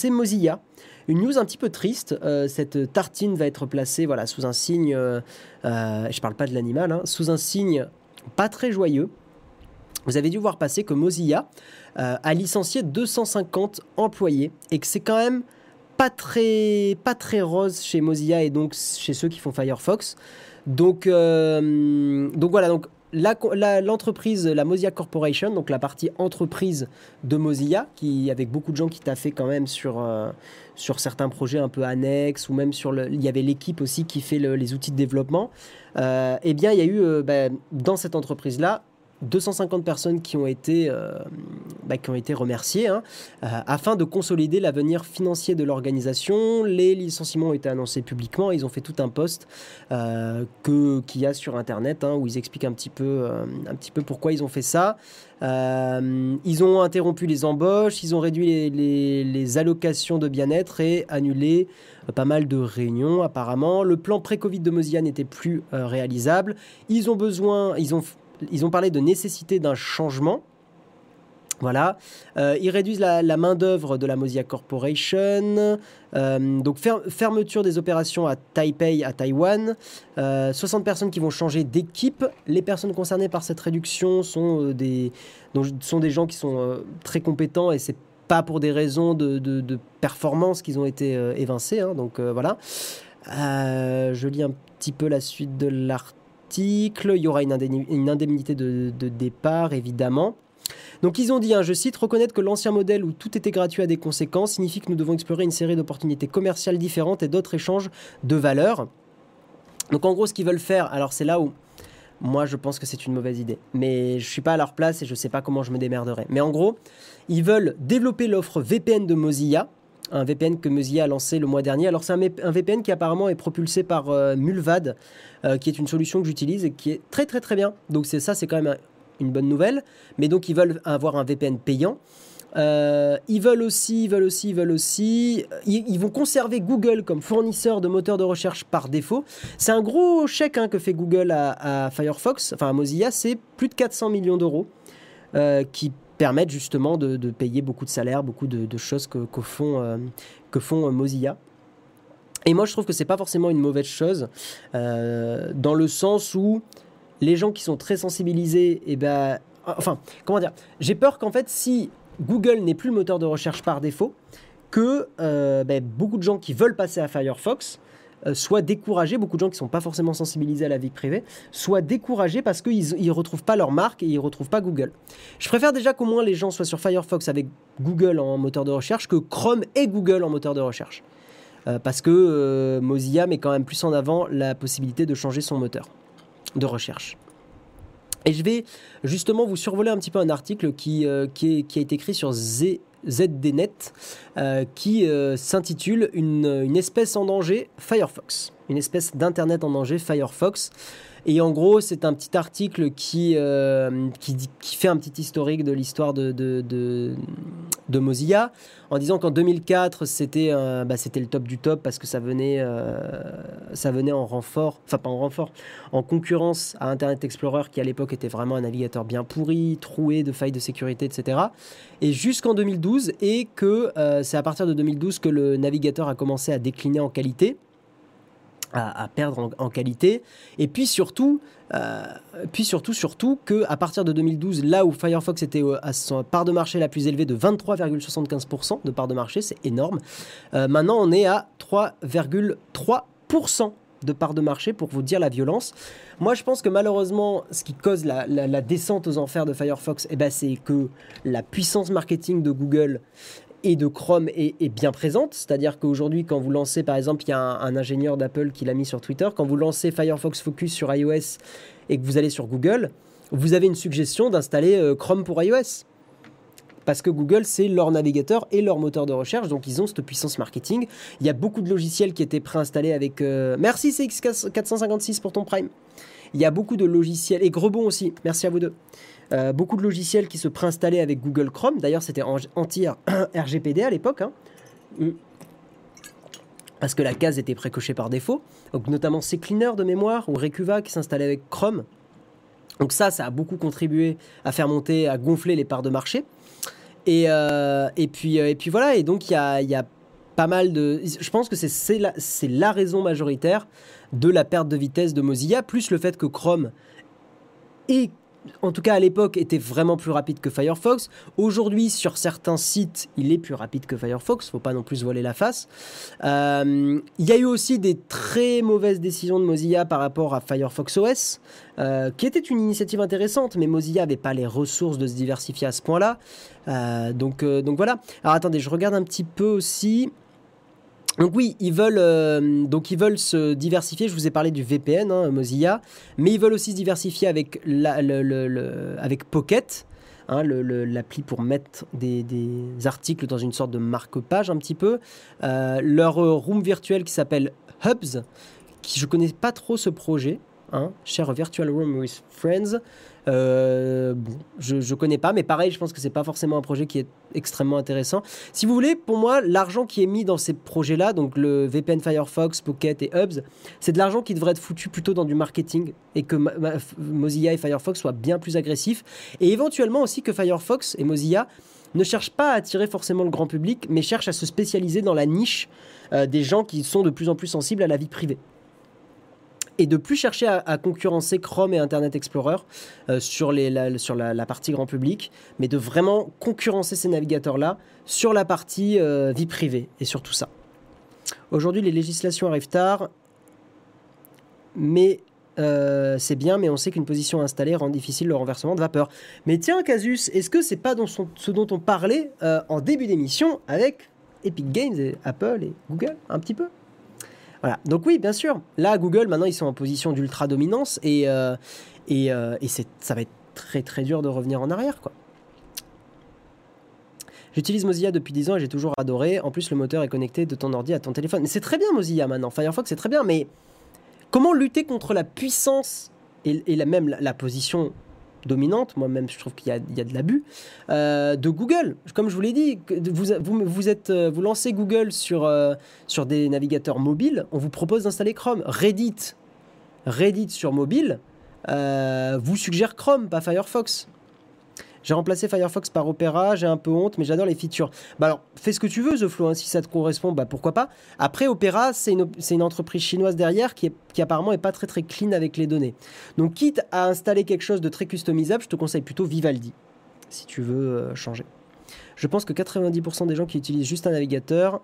Mozilla. Une news un petit peu triste. Euh, cette tartine va être placée voilà, sous un signe, euh, euh, je parle pas de l'animal, hein, sous un signe pas très joyeux. Vous avez dû voir passer que Mozilla a licencié 250 employés et que c'est quand même pas très, pas très rose chez Mozilla et donc chez ceux qui font Firefox. Donc, donc voilà, donc l'entreprise, la, Mozilla Corporation, donc la partie entreprise de Mozilla, qui avec beaucoup de gens qui fait quand même sur, euh, sur certains projets un peu annexes, ou même sur il y avait l'équipe aussi qui fait les outils de développement. Euh, eh bien, il y a eu euh, ben, dans cette entreprise-là 250 personnes qui ont été, euh, bah, qui ont été remerciées hein, euh, afin de consolider l'avenir financier de l'organisation. Les licenciements ont été annoncés publiquement. Ils ont fait tout un post euh, que qu'il y a sur Internet hein, où ils expliquent un petit peu, un petit peu pourquoi ils ont fait ça. ils ont interrompu les embauches, ils ont réduit les, allocations de bien-être et annulé pas mal de réunions apparemment. Le plan pré-Covid de Mozilla n'était plus réalisable. Ils ont besoin, ils ont ils ont parlé de nécessité d'un changement. Voilà. Euh, ils réduisent la, main-d'œuvre de la Mozilla Corporation. Euh, donc, fermeture des opérations à Taipei, à Taïwan. 60 euh, personnes qui vont changer d'équipe. Les personnes concernées par cette réduction sont, des, sont des gens qui sont très compétents et c'est pas pour des raisons de, performance qu'ils ont été évincés. Hein. donc, voilà. je lis un petit peu la suite de l'article il y aura une, indemnité de, départ, évidemment. Donc ils ont dit, hein, je cite, reconnaître que l'ancien modèle où tout était gratuit a des conséquences signifie que nous devons explorer une série d'opportunités commerciales différentes et d'autres échanges de valeurs. Donc en gros, ce qu'ils veulent faire, alors c'est là où moi je pense que c'est une mauvaise idée. Mais je suis pas à leur place et je sais pas comment je me démerderai. Mais en gros, ils veulent développer l'offre VPN de Mozilla, un VPN que Mozilla a lancé le mois dernier. Alors c'est un, VPN qui apparemment est propulsé par euh, Mulvad, euh, qui est une solution que j'utilise et qui est très très très bien. Donc c'est ça, c'est quand même une bonne nouvelle. Mais donc ils veulent avoir un VPN payant. Euh, ils veulent aussi, ils veulent aussi, ils veulent aussi. Ils, vont conserver Google comme fournisseur de moteurs de recherche par défaut. C'est un gros chèque hein, que fait Google à, Firefox, enfin à Mozilla, c'est plus de 400 millions d'euros qui permettent justement de, payer beaucoup de salaires, beaucoup de, choses que, font, euh, que font euh, Mozilla. Et moi, je trouve que c'est pas forcément une mauvaise chose, euh, dans le sens où les gens qui sont très sensibilisés, et eh ben, enfin, comment dire, j'ai peur qu'en fait, si Google n'est plus le moteur de recherche par défaut, que ben, beaucoup de gens qui veulent passer à Firefox euh, soit découragés, beaucoup de gens qui ne sont pas forcément sensibilisés à la vie privée, soient découragés parce qu'ils ne retrouvent pas leur marque et ils ne retrouvent pas Google. Je préfère déjà qu'au moins les gens soient sur Firefox avec Google en moteur de recherche que Chrome et Google en moteur de recherche. Euh, parce que euh, Mozilla met quand même plus en avant la possibilité de changer son moteur de recherche. Et je vais justement vous survoler un petit peu un article qui, qui, qui a été écrit sur Z, ZDNet, euh, qui euh, s'intitule une, espèce en danger Firefox. Une espèce d'Internet en danger Firefox. Et en gros, c'est un petit article qui, euh, qui, fait un petit historique de l'histoire de, de, de, Mozilla, en disant qu'en 2004, c'était c'était le top du top parce que ça venait, euh, ça venait en renfort, enfin pas en renfort, en concurrence à Internet Explorer qui à l'époque était vraiment un navigateur bien pourri, troué de failles de sécurité, etc. Et jusqu'en 2012, et que euh, c'est à partir de 2012 que le navigateur a commencé à décliner en qualité à, perdre en, qualité. Et puis surtout, euh, puis surtout, surtout que à partir de 2012, là où Firefox était à son part de marché la plus élevée de 23,75% de part de marché, c'est énorme. Euh, maintenant, on est à 3,3% de part de marché pour vous dire la violence. Moi, je pense que malheureusement, ce qui cause la, descente aux enfers de Firefox, eh ben, c'est que la puissance marketing de Google et de Chrome est, bien présente. C'est-à-dire qu'aujourd'hui, quand vous lancez, par exemple, il y a un, ingénieur d'Apple qui l'a mis sur Twitter, quand vous lancez Firefox Focus sur iOS et que vous allez sur Google, vous avez une suggestion d'installer euh, Chrome pour iOS. Parce que Google, c'est leur navigateur et leur moteur de recherche, donc ils ont cette puissance marketing. Il y a beaucoup de logiciels qui étaient préinstallés avec... Euh, merci CX456 pour ton Prime. Il y a beaucoup de logiciels, et Grebon aussi, merci à vous deux. Euh, beaucoup de logiciels qui se préinstallaient avec Google Chrome. D'ailleurs, c'était anti-RGPD à l'époque. Hein. Mm. Parce que la case était précochée par défaut. Donc, notamment CCleaner de mémoire ou Recuva qui s'installait avec Chrome. Donc ça, ça a beaucoup contribué à faire monter, à gonfler les parts de marché. Et, euh, euh, puis voilà, et donc il y a, pas mal de... Je pense que c'est la raison majoritaire de la perte de vitesse de Mozilla, plus le fait que Chrome est en tout cas à l'époque, était vraiment plus rapide que Firefox. Aujourd'hui, sur certains sites, il est plus rapide que Firefox. Faut pas non plus voiler la face. Euh, il y a eu aussi des très mauvaises décisions de Mozilla par rapport à Firefox OS, euh, qui était une initiative intéressante, mais Mozilla n'avait pas les ressources de se diversifier à ce point-là. Euh, donc, donc voilà. Alors attendez, je regarde un petit peu aussi. Donc oui, ils veulent, euh, donc ils veulent se diversifier. Je vous ai parlé du VPN, hein, Mozilla, mais ils veulent aussi se diversifier avec, avec Pocket, hein, l'appli pour mettre des, articles dans une sorte de marque-page un petit peu. Euh, leur room virtuel qui s'appelle Hubs, qui je connais pas trop ce projet. Hein, Share Virtual Room with Friends. Euh, je ne connais pas, mais pareil, je pense que c'est pas forcément un projet qui est extrêmement intéressant. Si vous voulez, pour moi, l'argent qui est mis dans ces projets-là, donc le VPN Firefox, Pocket et Hubs, c'est de l'argent qui devrait être foutu plutôt dans du marketing et que Mozilla et Firefox soient bien plus agressifs. Et éventuellement aussi que Firefox et Mozilla ne cherchent pas à attirer forcément le grand public, mais cherchent à se spécialiser dans la niche euh, des gens qui sont de plus en plus sensibles à la vie privée et de plus chercher à, concurrencer Chrome et Internet Explorer euh, sur, la, partie grand public, mais de vraiment concurrencer ces navigateurs-là sur la partie euh, vie privée et sur tout ça. Aujourd'hui, les législations arrivent tard, mais euh, c'est bien, mais on sait qu'une position installée rend difficile le renversement de vapeur. Mais tiens, Casus, est-ce que c'est pas ce dont on parlait en début d'émission avec Epic Games et Apple et Google, un petit peu? Voilà. Donc oui, bien sûr. Là, Google, maintenant, ils sont en position d'ultra dominance et, euh, Et, euh, et ça va être très très dur de revenir en arrière, quoi. J'utilise Mozilla depuis 10 ans et j'ai toujours adoré. En plus, le moteur est connecté de ton ordi à ton téléphone. C'est très bien Mozilla maintenant. Firefox, c'est très bien, mais comment lutter contre la puissance et, la, même la position dominante, moi-même je trouve qu'il y, a de l'abus, euh, de Google. Comme je vous l'ai dit, vous, vous, vous, êtes, euh, vous lancez Google sur, euh, sur des navigateurs mobiles, on vous propose d'installer Chrome. Reddit, Reddit sur mobile, vous suggère Chrome, pas Firefox. J'ai remplacé Firefox par Opera, j'ai un peu honte, mais j'adore les features. Bah alors, fais ce que tu veux, The Flow, hein, si ça te correspond, bah pourquoi pas. Après, Opera, c'est une, entreprise chinoise derrière qui, apparemment est pas très très clean avec les données. Donc, quitte à installer quelque chose de très customisable, je te conseille plutôt Vivaldi, si tu veux euh, changer. Je pense que 90% des gens qui utilisent juste un navigateur,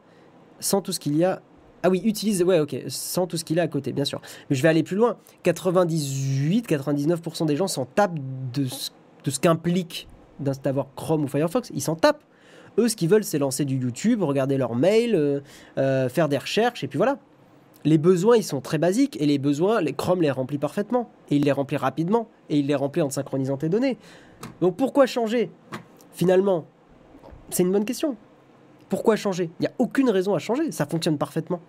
sans tout ce qu'il y a, ah oui, utilise, ouais, ok, sans tout ce qu'il a à côté, bien sûr. Mais je vais aller plus loin. 98-99% des gens s'en tapent de ce de ce qu'implique d'avoir Chrome ou Firefox. Ils s'en tapent. Eux, ce qu'ils veulent, c'est lancer du YouTube, regarder leurs mails, euh, euh, faire des recherches, et puis voilà. Les besoins, ils sont très basiques, et les besoins, les Chrome les remplit parfaitement. Et il les remplit rapidement, et il les remplit en synchronisant tes données. Donc pourquoi changer? Finalement, c'est une bonne question. Pourquoi changer? Il n'y a aucune raison à changer, ça fonctionne parfaitement.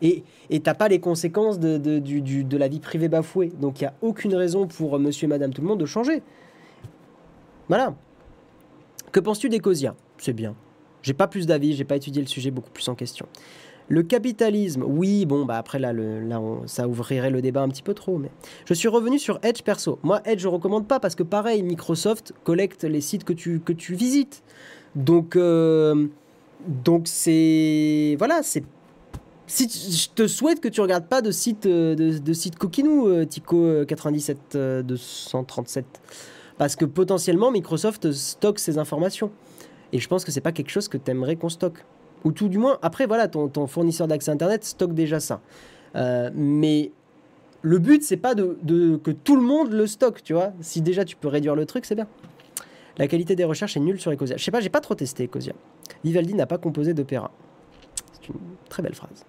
Et tu n'as pas les conséquences de, de, de, de, la vie privée bafouée. Donc il n'y a aucune raison pour monsieur et madame tout le monde de changer. Voilà. Que penses-tu d'Ecosia? C'est bien. J'ai pas plus d'avis, j'ai pas étudié le sujet beaucoup plus en question. Le capitalisme, oui, bon, bah après là, le, là on, ça ouvrirait le débat un petit peu trop, mais je suis revenu sur Edge perso. Moi, Edge, je recommande pas parce que pareil, Microsoft collecte les sites que tu, que tu visites. Donc, euh, donc c'est. Voilà, c'est. Si je te souhaite que tu regardes pas de site, de, de site coquinou, euh, Tico 97 euh, 237 parce que potentiellement Microsoft stocke ces informations. Et je pense que c'est pas quelque chose que tu aimerais qu'on stocke. Ou tout du moins, après voilà, ton, fournisseur d'accès Internet stocke déjà ça. Euh, mais le but, c'est pas de, que tout le monde le stocke, tu vois. Si déjà tu peux réduire le truc, c'est bien. La qualité des recherches est nulle sur Ecosia. Je sais pas, j'ai pas trop testé Ecosia. Vivaldi n'a pas composé d'opéra. C'est une très belle phrase.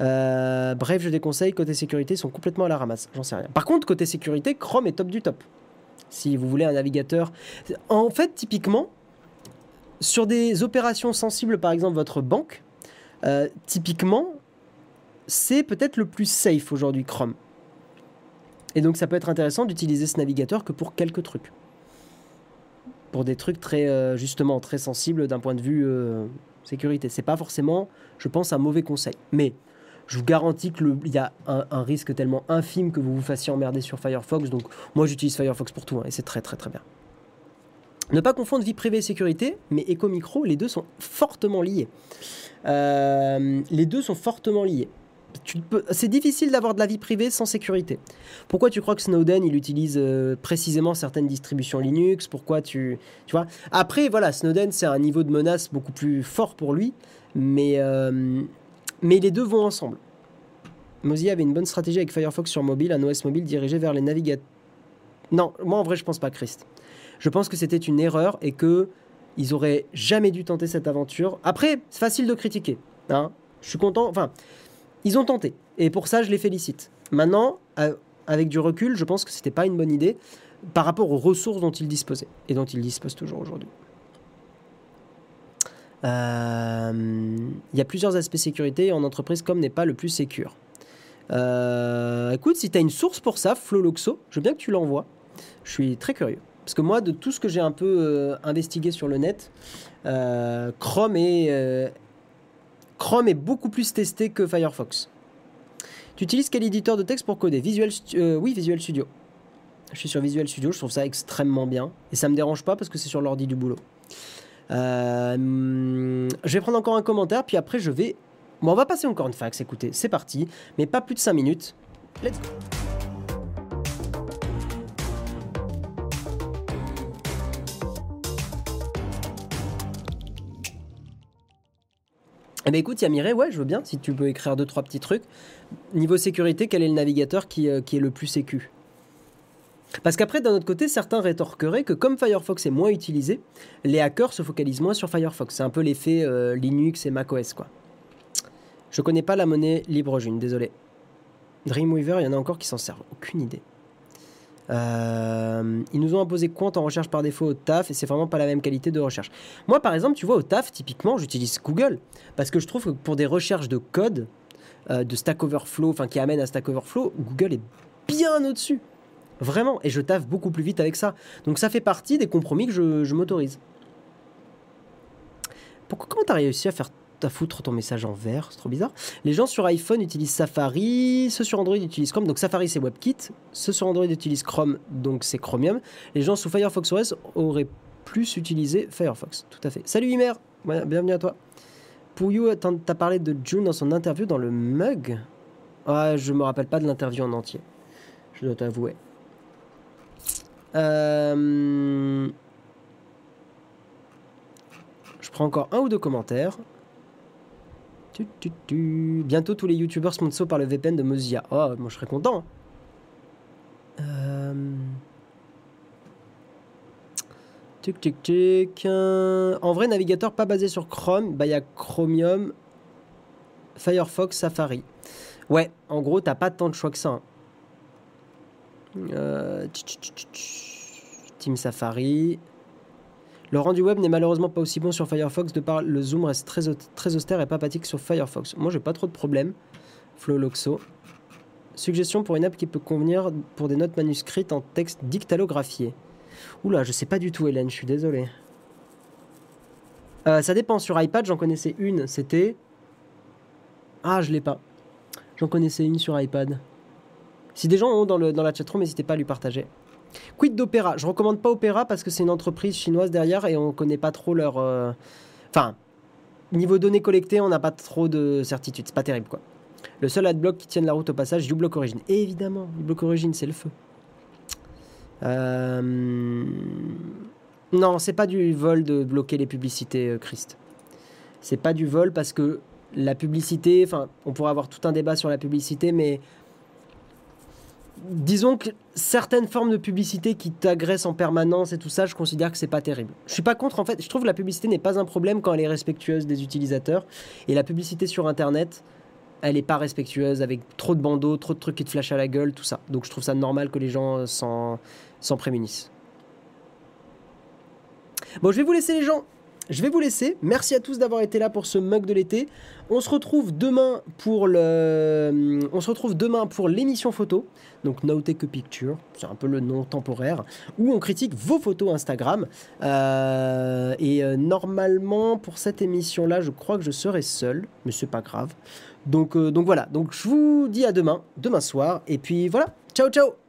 Euh, bref, je déconseille. Côté sécurité, ils sont complètement à la ramasse. J'en sais rien. Par contre, côté sécurité, Chrome est top du top si vous voulez un navigateur. En fait, typiquement, sur des opérations sensibles, par exemple votre banque, euh, typiquement, c'est peut-être le plus safe aujourd'hui, Chrome. Et donc ça peut être intéressant d'utiliser ce navigateur que pour quelques trucs. Pour des trucs très, euh, justement, très sensibles d'un point de vue euh, sécurité. C'est pas forcément, je pense, un mauvais conseil. Mais je vous garantis qu'il y a un, risque tellement infime que vous vous fassiez emmerder sur Firefox. Donc moi j'utilise Firefox pour tout hein, et c'est très très très bien. Ne pas confondre vie privée et sécurité, mais éco-micro, les deux sont fortement liés. Euh, les deux sont fortement liés. C'est difficile d'avoir de la vie privée sans sécurité. Pourquoi tu crois que Snowden il utilise euh, précisément certaines distributions Linux? Pourquoi tu, tu vois? Après voilà, Snowden c'est un niveau de menace beaucoup plus fort pour lui, mais euh, mais les deux vont ensemble. Mozilla avait une bonne stratégie avec Firefox sur mobile, un OS mobile dirigé vers les navigateurs. Non, moi en vrai je pense pas, Christ. Je pense que c'était une erreur et que ils auraient jamais dû tenter cette aventure. Après, c'est facile de critiquer. Hein je suis content. Enfin, ils ont tenté. Et pour ça, je les félicite. Maintenant, euh, avec du recul, je pense que c'était pas une bonne idée par rapport aux ressources dont ils disposaient et dont ils disposent toujours aujourd'hui. Il euh, y a plusieurs aspects sécurité en entreprise comme n'est pas le plus sécure. Euh, écoute, si tu as une source pour ça, Floloxo, je veux bien que tu l'envoies. Je suis très curieux. Parce que moi, de tout ce que j'ai un peu euh, investigué sur le net, Chrome, est, Chrome est beaucoup plus testé que Firefox. Tu utilises quel éditeur de texte pour coder? Visual Oui, Visual Studio. Je suis sur Visual Studio, je trouve ça extrêmement bien. Et ça me dérange pas parce que c'est sur l'ordi du boulot. Euh, je vais prendre encore un commentaire, puis après je vais... Bon, on va passer encore une fax, écoutez, c'est parti. Mais pas plus de 5 minutes. Let's Eh bien écoute, Yamire, ouais, je veux bien, si tu peux écrire deux, trois petits trucs. Niveau sécurité, quel est le navigateur qui, euh, qui est le plus sécu? Parce qu'après, d'un autre côté, certains rétorqueraient que comme Firefox est moins utilisé, les hackers se focalisent moins sur Firefox. C'est un peu l'effet euh, Linux et macOS, quoi. Je connais pas la monnaie libre June, désolé. Dreamweaver, il y en a encore qui s'en servent. Aucune idée. Euh, ils nous ont imposé compte en recherche par défaut au taf et c'est vraiment pas la même qualité de recherche. Moi, par exemple, tu vois, au taf, typiquement, j'utilise Google parce que je trouve que pour des recherches de code, euh, de Stack Overflow, enfin qui amènent à Stack Overflow, Google est bien au-dessus. Vraiment. Et je taffe beaucoup plus vite avec ça. Donc ça fait partie des compromis que je, m'autorise. Pourquoi, comment t'as réussi à faire à foutre ton message en vert, c'est trop bizarre. Les gens sur iPhone utilisent Safari, ceux sur Android utilisent Chrome, donc Safari c'est WebKit, ceux sur Android utilisent Chrome, donc c'est Chromium. Les gens sous Firefox OS auraient plus utilisé Firefox, tout à fait. Salut Imer, bienvenue à toi. Pouillou, t'as parlé de June dans son interview dans le mug? Ah, je me rappelle pas de l'interview en entier, je dois t'avouer. Euh... Je prends encore un ou deux commentaires. Bientôt tous les youtubeurs sponsor par le VPN de Mozilla. Oh, moi je serais content. Hein. Euh... Tic tic tic. En vrai, navigateur pas basé sur Chrome, bah il y a Chromium, Firefox, Safari. Ouais, en gros, t'as pas tant de choix que ça. Hein. Euh... Team Safari. Le rendu web n'est malheureusement pas aussi bon sur Firefox de par le zoom reste très, austère et pas pathique sur Firefox. Moi j'ai pas trop de problèmes. Flowloxo. Suggestion pour une app qui peut convenir pour des notes manuscrites en texte dictalographié. Oula, je sais pas du tout Hélène, je suis désolé. Euh, ça dépend, sur iPad j'en connaissais une, c'était... Ah, je l'ai pas. J'en connaissais une sur iPad. Si des gens ont dans, le, dans la chatroom, n'hésitez pas à lui partager. Quid d'Opéra? Je recommande pas Opéra parce que c'est une entreprise chinoise derrière et on connaît pas trop leur. Euh, enfin, niveau données collectées, on n'a pas trop de certitude. C'est pas terrible quoi. Le seul adblock qui tienne la route au passage, uBlock Origin. évidemment, uBlock Origin, c'est le feu. Euh... Non, c'est pas du vol de bloquer les publicités, euh, Christ. C'est pas du vol parce que la publicité, enfin, on pourrait avoir tout un débat sur la publicité, mais disons que certaines formes de publicité qui t'agressent en permanence et tout ça, je considère que c'est pas terrible. Je suis pas contre en fait, je trouve que la publicité n'est pas un problème quand elle est respectueuse des utilisateurs et la publicité sur internet, elle est pas respectueuse avec trop de bandeaux, trop de trucs qui te flashent à la gueule, tout ça. Donc je trouve ça normal que les gens s'en prémunissent. Bon, je vais vous laisser les gens. Je vais vous laisser. Merci à tous d'avoir été là pour ce mug de l'été. On se retrouve demain pour le, on se retrouve demain pour l'émission photo. Donc No Take a Picture, c'est un peu le nom temporaire, où on critique vos photos Instagram. Euh, et euh, normalement pour cette émission-là, je crois que je serai seul, mais c'est pas grave. Donc, euh, donc voilà. Donc je vous dis à demain, demain soir. Et puis voilà. Ciao ciao.